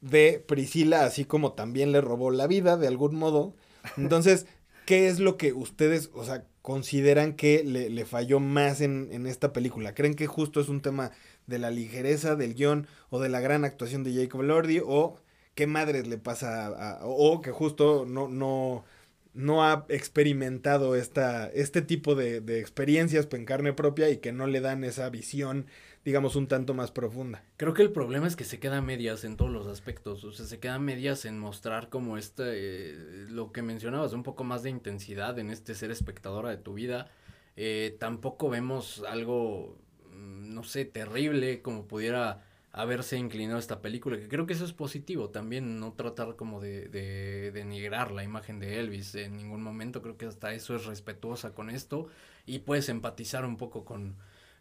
de Priscila, así como también le robó la vida de algún modo. Entonces, ¿qué es lo que ustedes, o sea, consideran que le, falló más en, en, esta película? ¿Creen que justo es un tema de la ligereza del guion o de la gran actuación de Jacob Lordy o qué madres le pasa a, o que justo no, no, no ha experimentado esta, este tipo de, de experiencias en carne propia y que no le dan esa visión digamos, un tanto más profunda.
Creo que el problema es que se queda medias en todos los aspectos, o sea, se queda medias en mostrar como este, eh, lo que mencionabas, un poco más de intensidad en este ser espectadora de tu vida. Eh, tampoco vemos algo, mm, no sé, terrible como pudiera haberse inclinado esta película, que creo que eso es positivo también, no tratar como de, de denigrar la imagen de Elvis en ningún momento, creo que hasta eso es respetuosa con esto y puedes empatizar un poco con,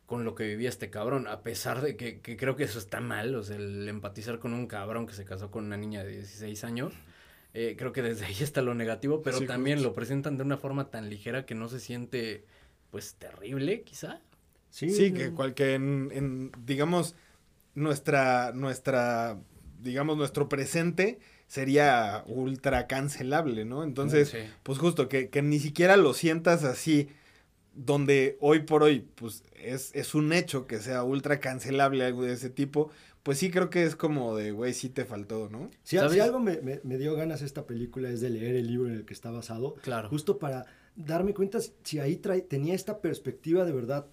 con lo que vivía este cabrón, a pesar de que, que, creo que eso está mal, o sea, el empatizar con un cabrón que se casó con una niña de 16 años, eh, creo que desde ahí está lo negativo, pero también lo presentan de una forma tan ligera que no se siente, pues, terrible, quizá.
Sí, sí que, cualquier en, en, digamos, nuestra, nuestra, digamos, nuestro presente sería ultra cancelable, ¿no? Entonces, pues justo, que, que ni siquiera lo sientas así, donde hoy por hoy, pues es, es un hecho que sea ultra cancelable algo de ese tipo, pues sí creo que es como de, güey, sí te faltó, ¿no?
Si, algo me, me, dio ganas esta película es de leer el libro en el que está basado.
Claro.
Justo para darme cuenta si ahí trae, tenía esta perspectiva de verdad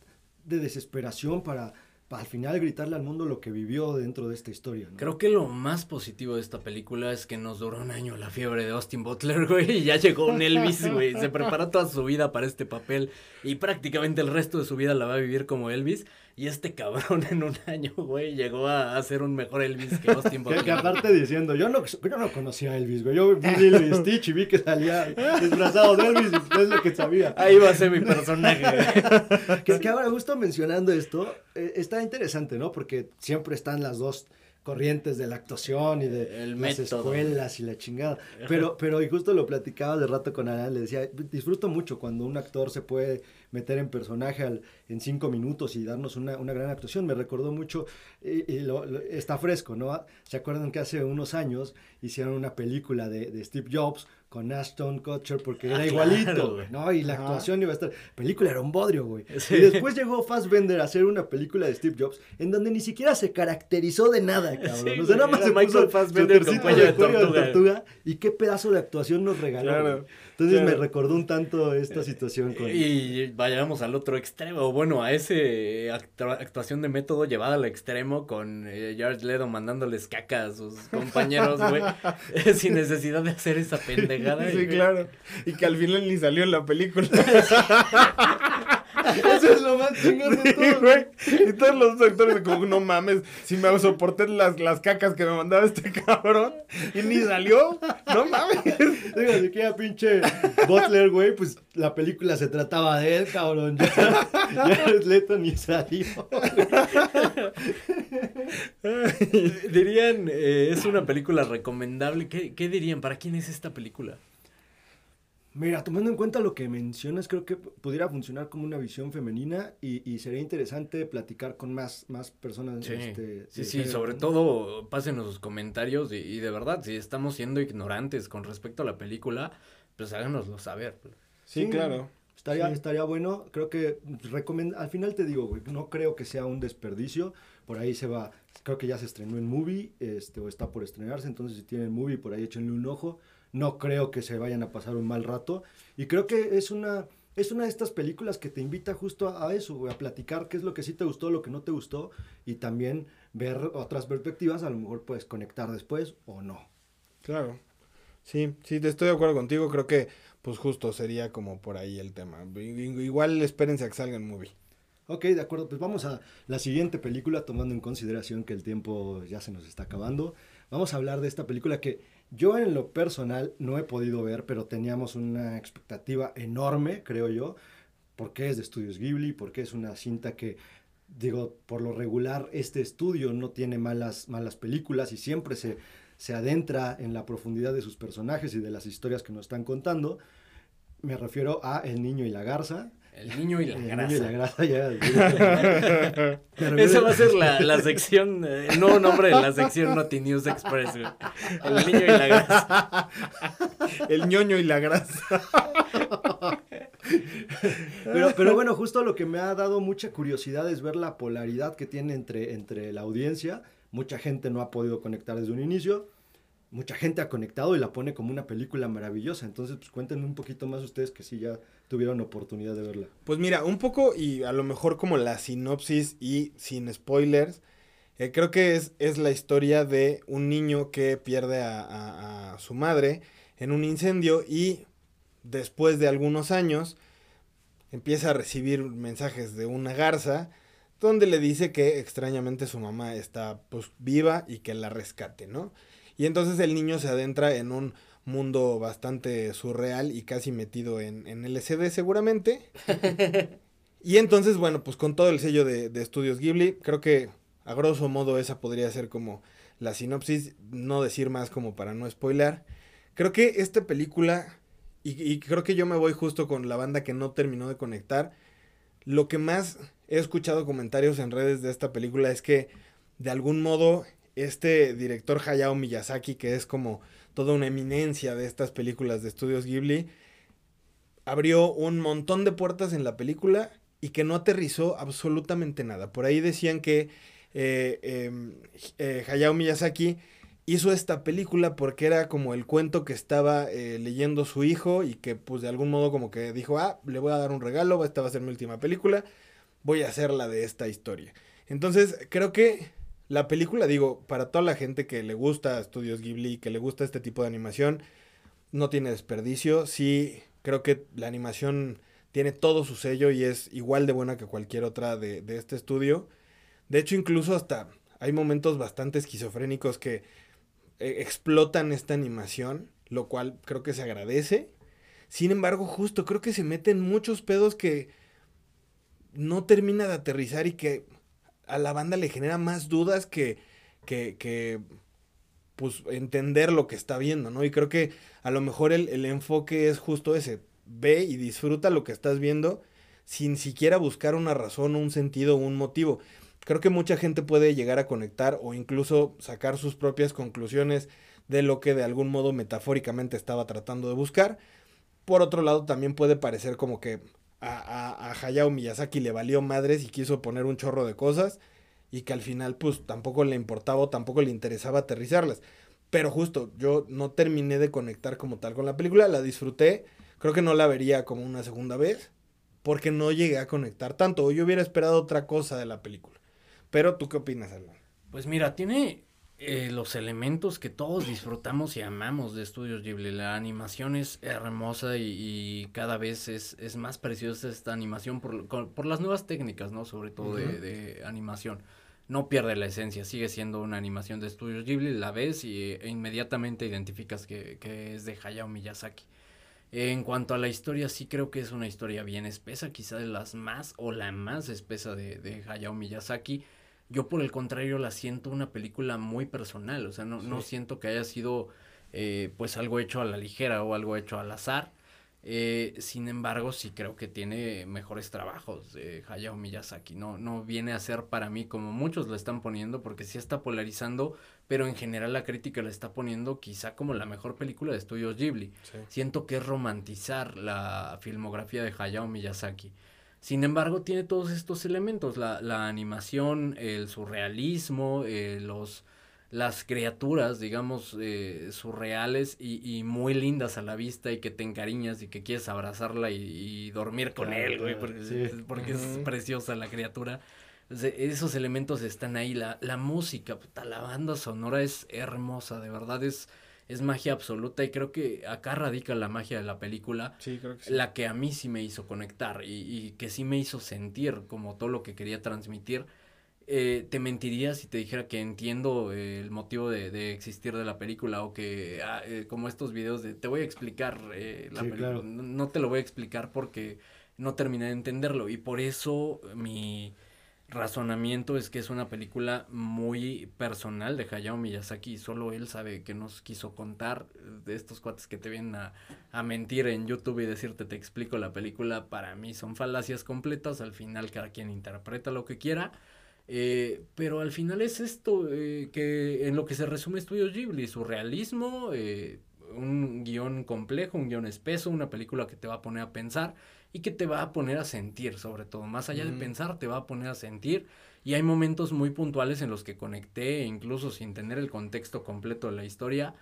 de desesperación para al final gritarle al mundo lo que vivió dentro de esta historia.
Creo que lo más positivo de esta película es que nos duró un año la fiebre de Austin Butler, güey, y ya llegó un Elvis, güey. Se preparó toda su vida para este papel y prácticamente el resto de su vida la va a vivir como Elvis. Y este cabrón en un año, güey, llegó a, ser un mejor Elvis que Austin Butler.
que, aparte diciendo, yo no, yo no conocía a Elvis, güey. Yo vi Lilo Stitch y vi que salía disfrazado de Elvis es lo que sabía.
Ahí va a ser mi personaje.
que, que ahora, justo mencionando esto, eh, está interesante, ¿no? Porque siempre están las dos corrientes de la actuación y de las escuelas y la chingada. Pero, pero y justo lo platicaba de rato con Alan, le decía, disfruto mucho cuando un actor se puede meter en personaje al, en cinco minutos y darnos una, una gran actuación. Me recordó mucho, y, lo, está fresco, ¿no? ¿Se acuerdan que hace unos años hicieron una película de, de Steve Jobs con Ashton Kutcher porque ah, era igualito, ¿no? Y la actuación iba a estar. película era un bodrio, güey. Y después llegó Fassbender a hacer una película de Steve Jobs en donde ni siquiera se caracterizó de nada, cabrón. o sea, nada más se Michael Fassbender con cuello de, tortuga. Y qué pedazo de actuación nos regaló. Entonces me recordó un tanto esta situación con.
Y vayamos al otro extremo. Bueno, a ese actuación de método llevada al extremo con eh, George Ledo mandándoles caca a sus compañeros, güey. sin necesidad de hacer esa pendeja
Sí, claro. Y que al final ni salió en la película.
Eso es lo más chingón de todo.
güey. Y todos los actores como, no mames, si me soporté las, las cacas que me mandaba este cabrón y ni salió, no mames.
Digo, si queda pinche Butler, güey, pues la película se trataba de él, cabrón. Ya, ya Leto ni salió.
dirían, eh, es una película recomendable. ¿Qué, ¿Qué dirían? ¿Para quién es esta película?
Mira, tomando en cuenta lo que mencionas, creo que pudiera funcionar como una visión femenina y, sería interesante platicar con más, más personas.
Sí, este, sí, sí sobre todo pásenos sus comentarios y, de verdad, si estamos siendo ignorantes con respecto a la película, pues háganoslo saber.
Sí, claro.
Estaría, estaría bueno, creo que al final te digo, güey, no creo que sea un desperdicio, por ahí se va, creo que ya se estrenó en Movie, este, o está por estrenarse, entonces si tienen Movie, por ahí échenle un ojo no creo que se vayan a pasar un mal rato. Y creo que es una, es una de estas películas que te invita justo a, eso, a platicar qué es lo que sí te gustó, lo que no te gustó, y también ver otras perspectivas, a lo mejor puedes conectar después o no.
Claro. Sí, sí, estoy de acuerdo contigo, creo que pues justo sería como por ahí el tema. Igual espérense a que salga en movie.
Ok, de acuerdo, pues vamos a la siguiente película, tomando en consideración que el tiempo ya se nos está acabando. Vamos a hablar de esta película que yo en lo personal no he podido ver, pero teníamos una expectativa enorme, creo yo, porque es de Estudios Ghibli, porque es una cinta que, digo, por lo regular, este estudio no tiene malas, malas películas y siempre se, se adentra en la profundidad de sus personajes y de las historias que nos están contando. Me refiero a El Niño y la Garza.
El niño y la
El
grasa.
niño y la grasa ya.
Esa va a ser la, la sección, eh, el nuevo nombre de la sección Noti News Express, güey. El niño y la grasa.
El ñoño y la grasa.
Pero, pero bueno, justo lo que me ha dado mucha curiosidad es ver la polaridad que tiene entre, entre la audiencia. Mucha gente no ha podido conectar desde un inicio. Mucha gente ha conectado y la pone como una película maravillosa. Entonces, pues cuéntenme un poquito más ustedes que sí ya tuvieron oportunidad de verla.
Pues mira, un poco y a lo mejor como la sinopsis y sin spoilers, eh, creo que es, es la historia de un niño que pierde a, a- a su madre en un incendio y después de algunos años empieza a recibir mensajes de una garza donde le dice que extrañamente su mamá está pues viva y que la rescate, ¿no? Y entonces el niño se adentra en un mundo bastante surreal y casi metido en, en LSD seguramente. y entonces, bueno, pues con todo el sello de, de Estudios Ghibli, creo que a grosso modo esa podría ser como la sinopsis, no decir más como para no spoiler. Creo que esta película, y, y creo que yo me voy justo con la banda que no terminó de conectar, lo que más he escuchado comentarios en redes de esta película es que de algún modo este director Hayao Miyazaki, que es como toda una eminencia de estas películas de estudios Ghibli, abrió un montón de puertas en la película y que no aterrizó absolutamente nada. Por ahí decían que eh, eh, eh, Hayao Miyazaki hizo esta película porque era como el cuento que estaba eh, leyendo su hijo y que pues de algún modo como que dijo, ah, le voy a dar un regalo, esta va a ser mi última película, voy a hacer la de esta historia. Entonces creo que la película, digo, para toda la gente que le gusta Estudios Ghibli, que le gusta este tipo de animación, no tiene desperdicio. Sí, creo que la animación tiene todo su sello y es igual de buena que cualquier otra de, de este estudio. De hecho, incluso hasta hay momentos bastante esquizofrénicos que eh, explotan esta animación, lo cual creo que se agradece. Sin embargo, justo creo que se meten muchos pedos que no termina de aterrizar y que a la banda le genera más dudas que, que, que pues entender lo que está viendo, ¿no? Y creo que a lo mejor el, el enfoque es justo ese, ve y disfruta lo que estás viendo sin siquiera buscar una razón, un sentido, un motivo. Creo que mucha gente puede llegar a conectar o incluso sacar sus propias conclusiones de lo que de algún modo metafóricamente estaba tratando de buscar. Por otro lado, también puede parecer como que a, a, a Hayao Miyazaki le valió madres y quiso poner un chorro de cosas y que al final pues tampoco le importaba o tampoco le interesaba aterrizarlas. Pero justo, yo no terminé de conectar como tal con la película, la disfruté, creo que no la vería como una segunda vez, porque no llegué a conectar tanto, o yo hubiera esperado otra cosa de la película. Pero tú qué opinas, Alan?
Pues mira, tiene eh, los elementos que todos disfrutamos y amamos de Estudios Ghibli. La animación es hermosa y, y cada vez es, es, más preciosa esta animación por, por, las nuevas técnicas, ¿no? Sobre todo uh -huh. de, de, animación. No pierde la esencia, sigue siendo una animación de Estudios Ghibli, la ves y e inmediatamente identificas que, que es de Hayao Miyazaki. En cuanto a la historia, sí creo que es una historia bien espesa, quizá de las más o la más espesa de, de Hayao Miyazaki. Yo por el contrario la siento una película muy personal, o sea, no, sí. no siento que haya sido eh, pues algo hecho a la ligera o algo hecho al azar. Eh, sin embargo, sí creo que tiene mejores trabajos de Hayao Miyazaki. No, no viene a ser para mí como muchos lo están poniendo, porque sí está polarizando, pero en general la crítica la está poniendo quizá como la mejor película de estudios Ghibli. Sí. Siento que es romantizar la filmografía de Hayao Miyazaki. Sin embargo, tiene todos estos elementos, la, la animación, el surrealismo, eh, los, las criaturas, digamos, eh, surreales y, y, muy lindas a la vista y que te encariñas y que quieres abrazarla y, y dormir con
Claro,
él, güey, porque,
sí.
porque es preciosa la criatura. Esos elementos están ahí, la, la música, puta, la banda sonora es hermosa, de verdad es, es magia absoluta y creo que acá radica la magia de la película
Sí, creo que sí.
la que a mí sí me hizo conectar y, y que sí me hizo sentir como todo lo que quería transmitir. Eh, te mentiría si te dijera que entiendo eh, el motivo de, de existir de la película o que ah, eh, como estos videos de te voy a explicar eh, la
Sí,
película.
claro.
No, no te lo voy a explicar porque no terminé de entenderlo y por eso mi razonamiento es que es una película muy personal de Hayao Miyazaki solo él sabe que nos quiso contar de estos cuates que te vienen a, a, mentir en YouTube y decirte te explico la película para mí son falacias completas al final cada quien interpreta lo que quiera eh, pero al final es esto eh, que en lo que se resume Estudios Ghibli surrealismo eh, un guion complejo un guion espeso una película que te va a poner a pensar y que te va a poner a sentir, sobre todo. Más allá de pensar, te va a poner a sentir. Y hay momentos muy puntuales en los que conecté, incluso sin tener el contexto completo de la historia.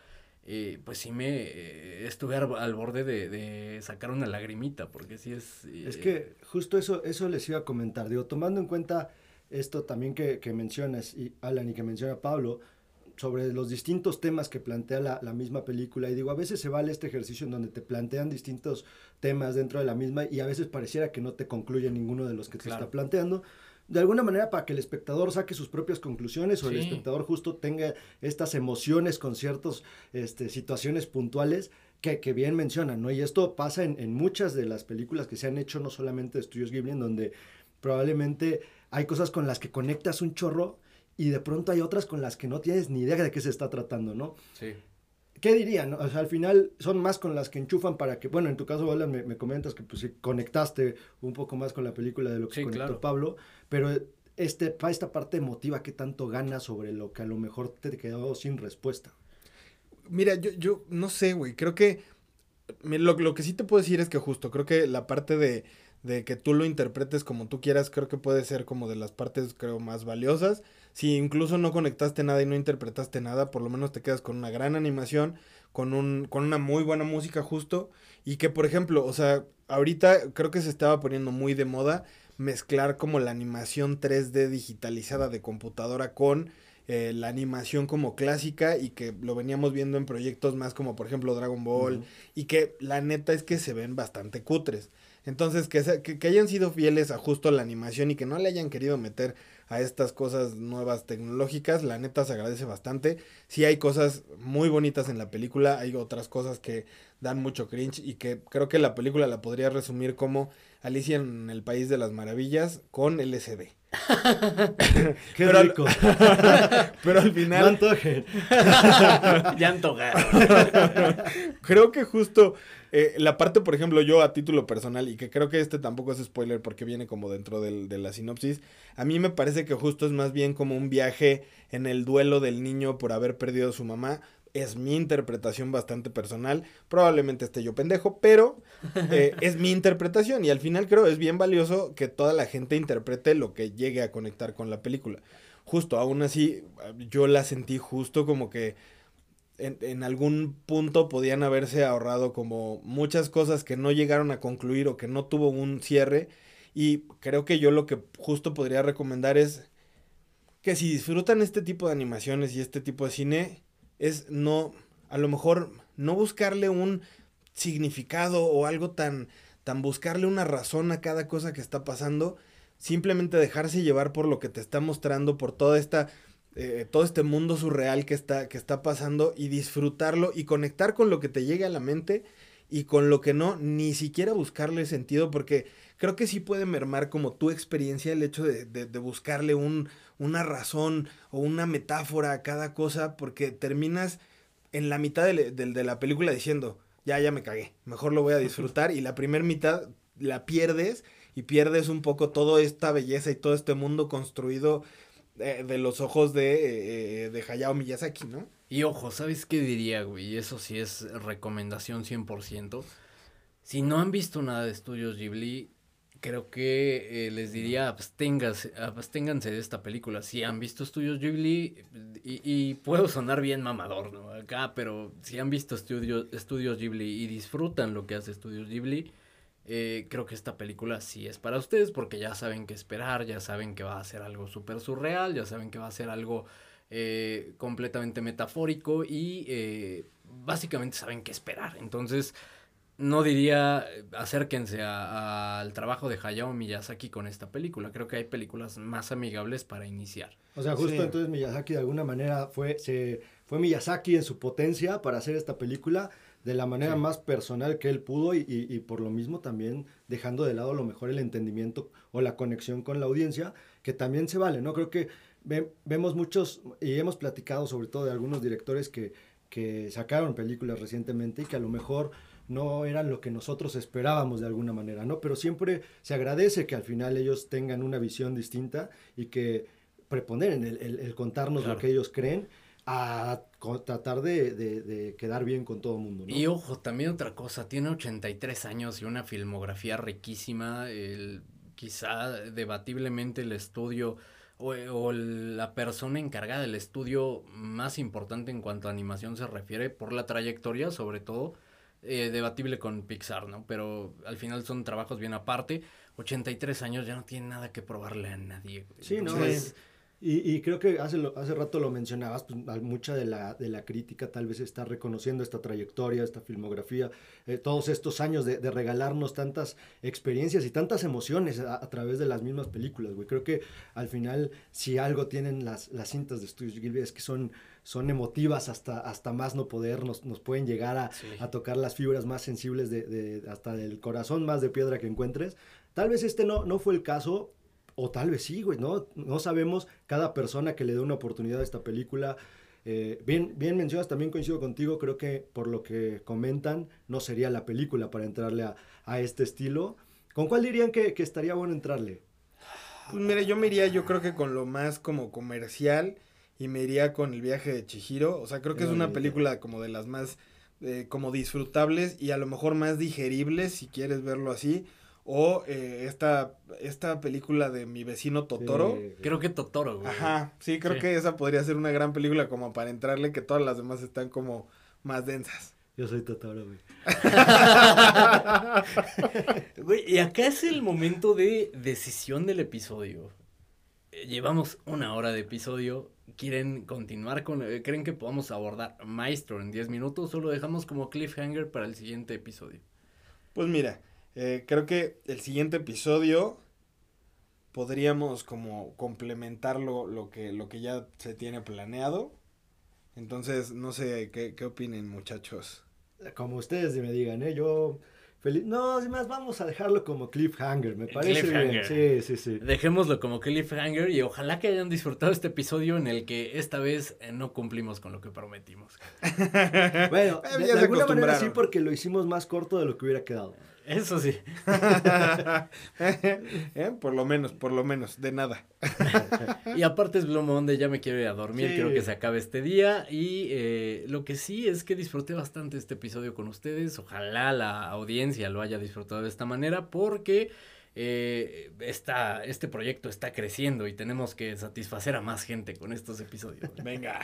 Eh, pues sí me eh, estuve al, borde de, sacar una lagrimita, porque sí es...
Eh, es que justo eso, eso les iba a comentar. Digo, tomando en cuenta esto también que, que mencionas, y Alan, y que menciona Pablo, sobre los distintos temas que plantea la, la, misma película. Y digo, a veces se vale este ejercicio en donde te plantean distintos temas dentro de la misma y a veces pareciera que no te concluye ninguno de los que te está planteando. De alguna manera para que el espectador saque sus propias conclusiones o el espectador justo tenga estas emociones con ciertas este, situaciones puntuales que, que, bien mencionan, ¿no? Y esto pasa en, en muchas de las películas que se han hecho, no solamente de estudios Ghibli, en donde probablemente hay cosas con las que conectas un chorro y de pronto hay otras con las que no tienes ni idea de qué se está tratando, ¿no? Sí. ¿Qué dirían? O sea, al final son más con las que enchufan para que, bueno, en tu caso, Alan, me, comentas que pues conectaste un poco más con la película de lo que conectó Pablo, pero este, esta parte emotiva que tanto gana sobre lo que a lo mejor te quedó sin respuesta.
Mira, yo, yo no sé, güey, creo que lo, lo que sí te puedo decir es que justo, creo que la parte de, de que tú lo interpretes como tú quieras, creo que puede ser como de las partes, creo, más valiosas si incluso no conectaste nada y no interpretaste nada, por lo menos te quedas con una gran animación, con, un, con una muy buena música justo, y que por ejemplo, o sea, ahorita creo que se estaba poniendo muy de moda mezclar como la animación 3D digitalizada de computadora con eh, la animación como clásica y que lo veníamos viendo en proyectos más como por ejemplo Dragon Ball y que la neta es que se ven bastante cutres. Entonces que, que, que, hayan sido fieles a justo la animación y que no le hayan querido meter a estas cosas nuevas tecnológicas. La neta se agradece bastante. Sí hay cosas muy bonitas en la película, hay otras cosas que dan mucho cringe y que creo que la película la podría resumir como Alicia en el País de las Maravillas con LSD.
Qué pero rico.
Al, pero al final.
No
ya
Creo que justo eh, la parte, por ejemplo, yo a título personal, y que creo que este tampoco es spoiler porque viene como dentro del, de la sinopsis, a mí me parece que justo es más bien como un viaje en el duelo del niño por haber perdido a su mamá. Es mi interpretación bastante personal. Probablemente esté yo pendejo, pero eh, es mi interpretación. Y al final creo es bien valioso que toda la gente interprete lo que llegue a conectar con la película. Justo, aún así, yo la sentí justo como que en, algún punto podían haberse ahorrado como muchas cosas que no llegaron a concluir o que no tuvo un cierre. Y creo que yo lo que justo podría recomendar es que si disfrutan este tipo de animaciones y este tipo de cine, es no, a lo mejor no buscarle un significado o algo tan, tan buscarle una razón a cada cosa que está pasando, simplemente dejarse llevar por lo que te está mostrando, por toda esta eh, todo este mundo surreal que está, que está pasando y disfrutarlo y conectar con lo que te llegue a la mente y con lo que no, ni siquiera buscarle sentido, porque creo que sí puede mermar como tu experiencia el hecho de, de, buscarle un, una razón o una metáfora a cada cosa, porque terminas en la mitad de, de la película diciendo, ya, ya me cagué, mejor lo voy a disfrutar y la primera mitad la pierdes y pierdes un poco toda esta belleza y todo este mundo construido de, los ojos de, eh, de Hayao Miyazaki, ¿no?
Y ojo, ¿sabes qué diría, güey? Eso sí es recomendación 100%. Si no han visto nada de Estudios Ghibli, creo que eh, les diría absténganse, de esta película. Si han visto Estudios Ghibli, y, y, puedo sonar bien mamador, ¿no? Acá, pero si han visto estudios, Estudios Ghibli y disfrutan lo que hace Estudios Ghibli, eh, creo que esta película sí es para ustedes porque ya saben qué esperar, ya saben que va a ser algo súper surreal, ya saben que va a ser algo eh, completamente metafórico y eh, básicamente saben qué esperar. Entonces, no diría acérquense al trabajo de Hayao Miyazaki con esta película. Creo que hay películas más amigables para iniciar.
O sea, justo entonces Miyazaki de alguna manera fue, se, fue Miyazaki en su potencia para hacer esta película de la manera más personal que él pudo y, y, por lo mismo también dejando de lado a lo mejor el entendimiento o la conexión con la audiencia, que también se vale, ¿no? Creo que vemos muchos, y hemos platicado sobre todo de algunos directores que, que sacaron películas recientemente y que a lo mejor no eran lo que nosotros esperábamos de alguna manera, ¿no? Pero siempre se agradece que al final ellos tengan una visión distinta y que preponeren el, el, contarnos lo que ellos creen a tratar de, quedar bien con todo el mundo.
Y ojo, también otra cosa, tiene 83 años y una filmografía riquísima, el, quizá debatiblemente el estudio o, la persona encargada del estudio más importante en cuanto a animación se refiere, por la trayectoria sobre todo, eh, debatible con Pixar, ¿no? Pero al final son trabajos bien aparte. 83 años ya no tiene nada que probarle a nadie.
Sí, no, es y, creo que hace, hace rato lo mencionabas, pues, mucha de la, de la crítica tal vez está reconociendo esta trayectoria, esta filmografía, eh, todos estos años de, regalarnos tantas experiencias y tantas emociones a, través de las mismas películas, güey. Creo que al final, si algo tienen las, las cintas de Studios Gilby es que son, son emotivas hasta, hasta más no poder, nos, nos pueden llegar a, a, tocar las fibras más sensibles de, de, hasta del corazón más de piedra que encuentres. Tal vez este no, no fue el caso, o tal vez sí, güey, ¿no? No sabemos cada persona que le dé una oportunidad a esta película. Eh, bien, bien mencionas, también coincido contigo, creo que por lo que comentan, no sería la película para entrarle a, este estilo. ¿Con cuál dirían que, estaría bueno entrarle?
Pues mire, yo me iría, yo creo que con lo más como comercial y me iría con el viaje de Chihiro. O sea, creo que es una película como de las más eh, como disfrutables y a lo mejor más digeribles, si quieres verlo así. O eh, esta, esta película de mi vecino Totoro.
Creo que Totoro,
güey. Ajá, sí, creo que esa podría ser una gran película como para entrarle, que todas las demás están como más densas.
Yo soy Totoro, güey.
güey, y acá es el momento de decisión del episodio. Eh, llevamos una hora de episodio. ¿Quieren continuar con... Eh, ¿Creen que podamos abordar Maestro en 10 minutos o lo dejamos como cliffhanger para el siguiente episodio?
Pues mira, eh, creo que el siguiente episodio podríamos como complementar lo, que, lo que ya se tiene planeado. Entonces, no sé, ¿qué, qué opinen muchachos?
Como ustedes me digan, ¿eh? Yo feliz. No, es más, vamos a dejarlo como cliffhanger, me parece cliffhanger. Sí, sí, sí.
Dejémoslo como cliffhanger y ojalá que hayan disfrutado este episodio en el que esta vez eh, no cumplimos con lo que prometimos.
bueno, de, de alguna manera sí porque lo hicimos más corto de lo que hubiera quedado.
Eso sí.
¿Eh? Por lo menos, por lo menos, de nada.
y aparte es Blue Monday, ya me quiero ir a dormir, quiero que se acabe este día. Y eh, lo que sí es que disfruté bastante este episodio con ustedes. Ojalá la audiencia lo haya disfrutado de esta manera, porque eh, este proyecto está creciendo y tenemos que satisfacer a más gente con estos episodios.
Venga.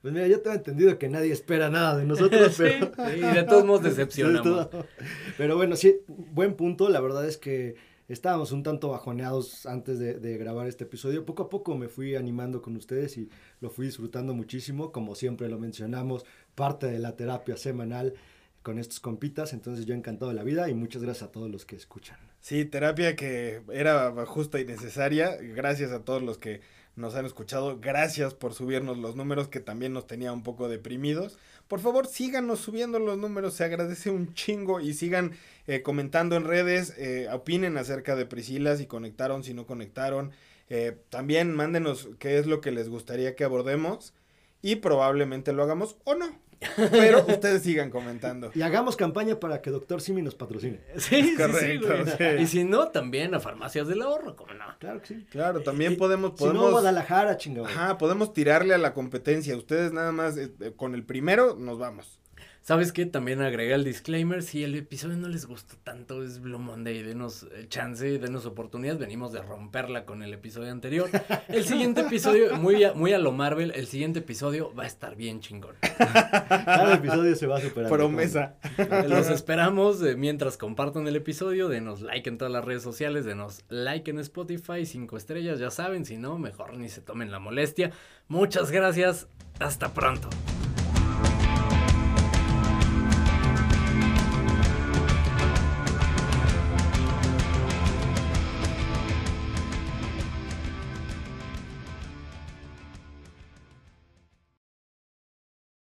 Pues mira, yo tengo entendido que nadie espera nada de nosotros, pero...
de todos modos decepcionamos.
Pero bueno, sí, buen punto. La verdad es que estábamos un tanto bajoneados antes de, de, grabar este episodio. Poco a poco me fui animando con ustedes y lo fui disfrutando muchísimo. Como siempre lo mencionamos, parte de la terapia semanal con estos compitas. Entonces yo encantado de la vida y muchas gracias a todos los que escuchan.
Sí, terapia que era justa y necesaria. Gracias a todos los que nos han escuchado. Gracias por subirnos los números que también nos tenía un poco deprimidos. Por favor, síganos subiendo los números, se agradece un chingo y sigan eh, comentando en redes, eh, opinen acerca de Priscila, si conectaron, si no conectaron. Eh, también mándenos qué es lo que les gustaría que abordemos y probablemente lo hagamos o no. Pero ustedes sigan comentando.
Y hagamos campaña para que Doctor Simi nos patrocine.
Sí, Correcto, sí, Y si no, también a Farmacias del Ahorro, ¿cómo no?
Claro que sí.
Claro, también podemos, podemos.
Si no, Guadalajara, chingado.
Ajá, podemos tirarle a la competencia. Ustedes nada más, eh, con el primero, nos vamos.
¿Sabes qué? También agregué el disclaimer. Si el episodio no les gustó tanto, es Blue Monday. Denos eh, chance, denos oportunidad. Venimos de romperla con el episodio anterior. El siguiente episodio, muy a, muy a lo Marvel, el siguiente episodio va a estar bien chingón.
Cada episodio se va a superar.
Promesa.
Los esperamos. Eh, mientras compartan el episodio, denos like en todas las redes sociales, denos like en Spotify, cinco estrellas, ya saben. Si no, mejor ni se tomen la molestia. Muchas gracias. Hasta pronto.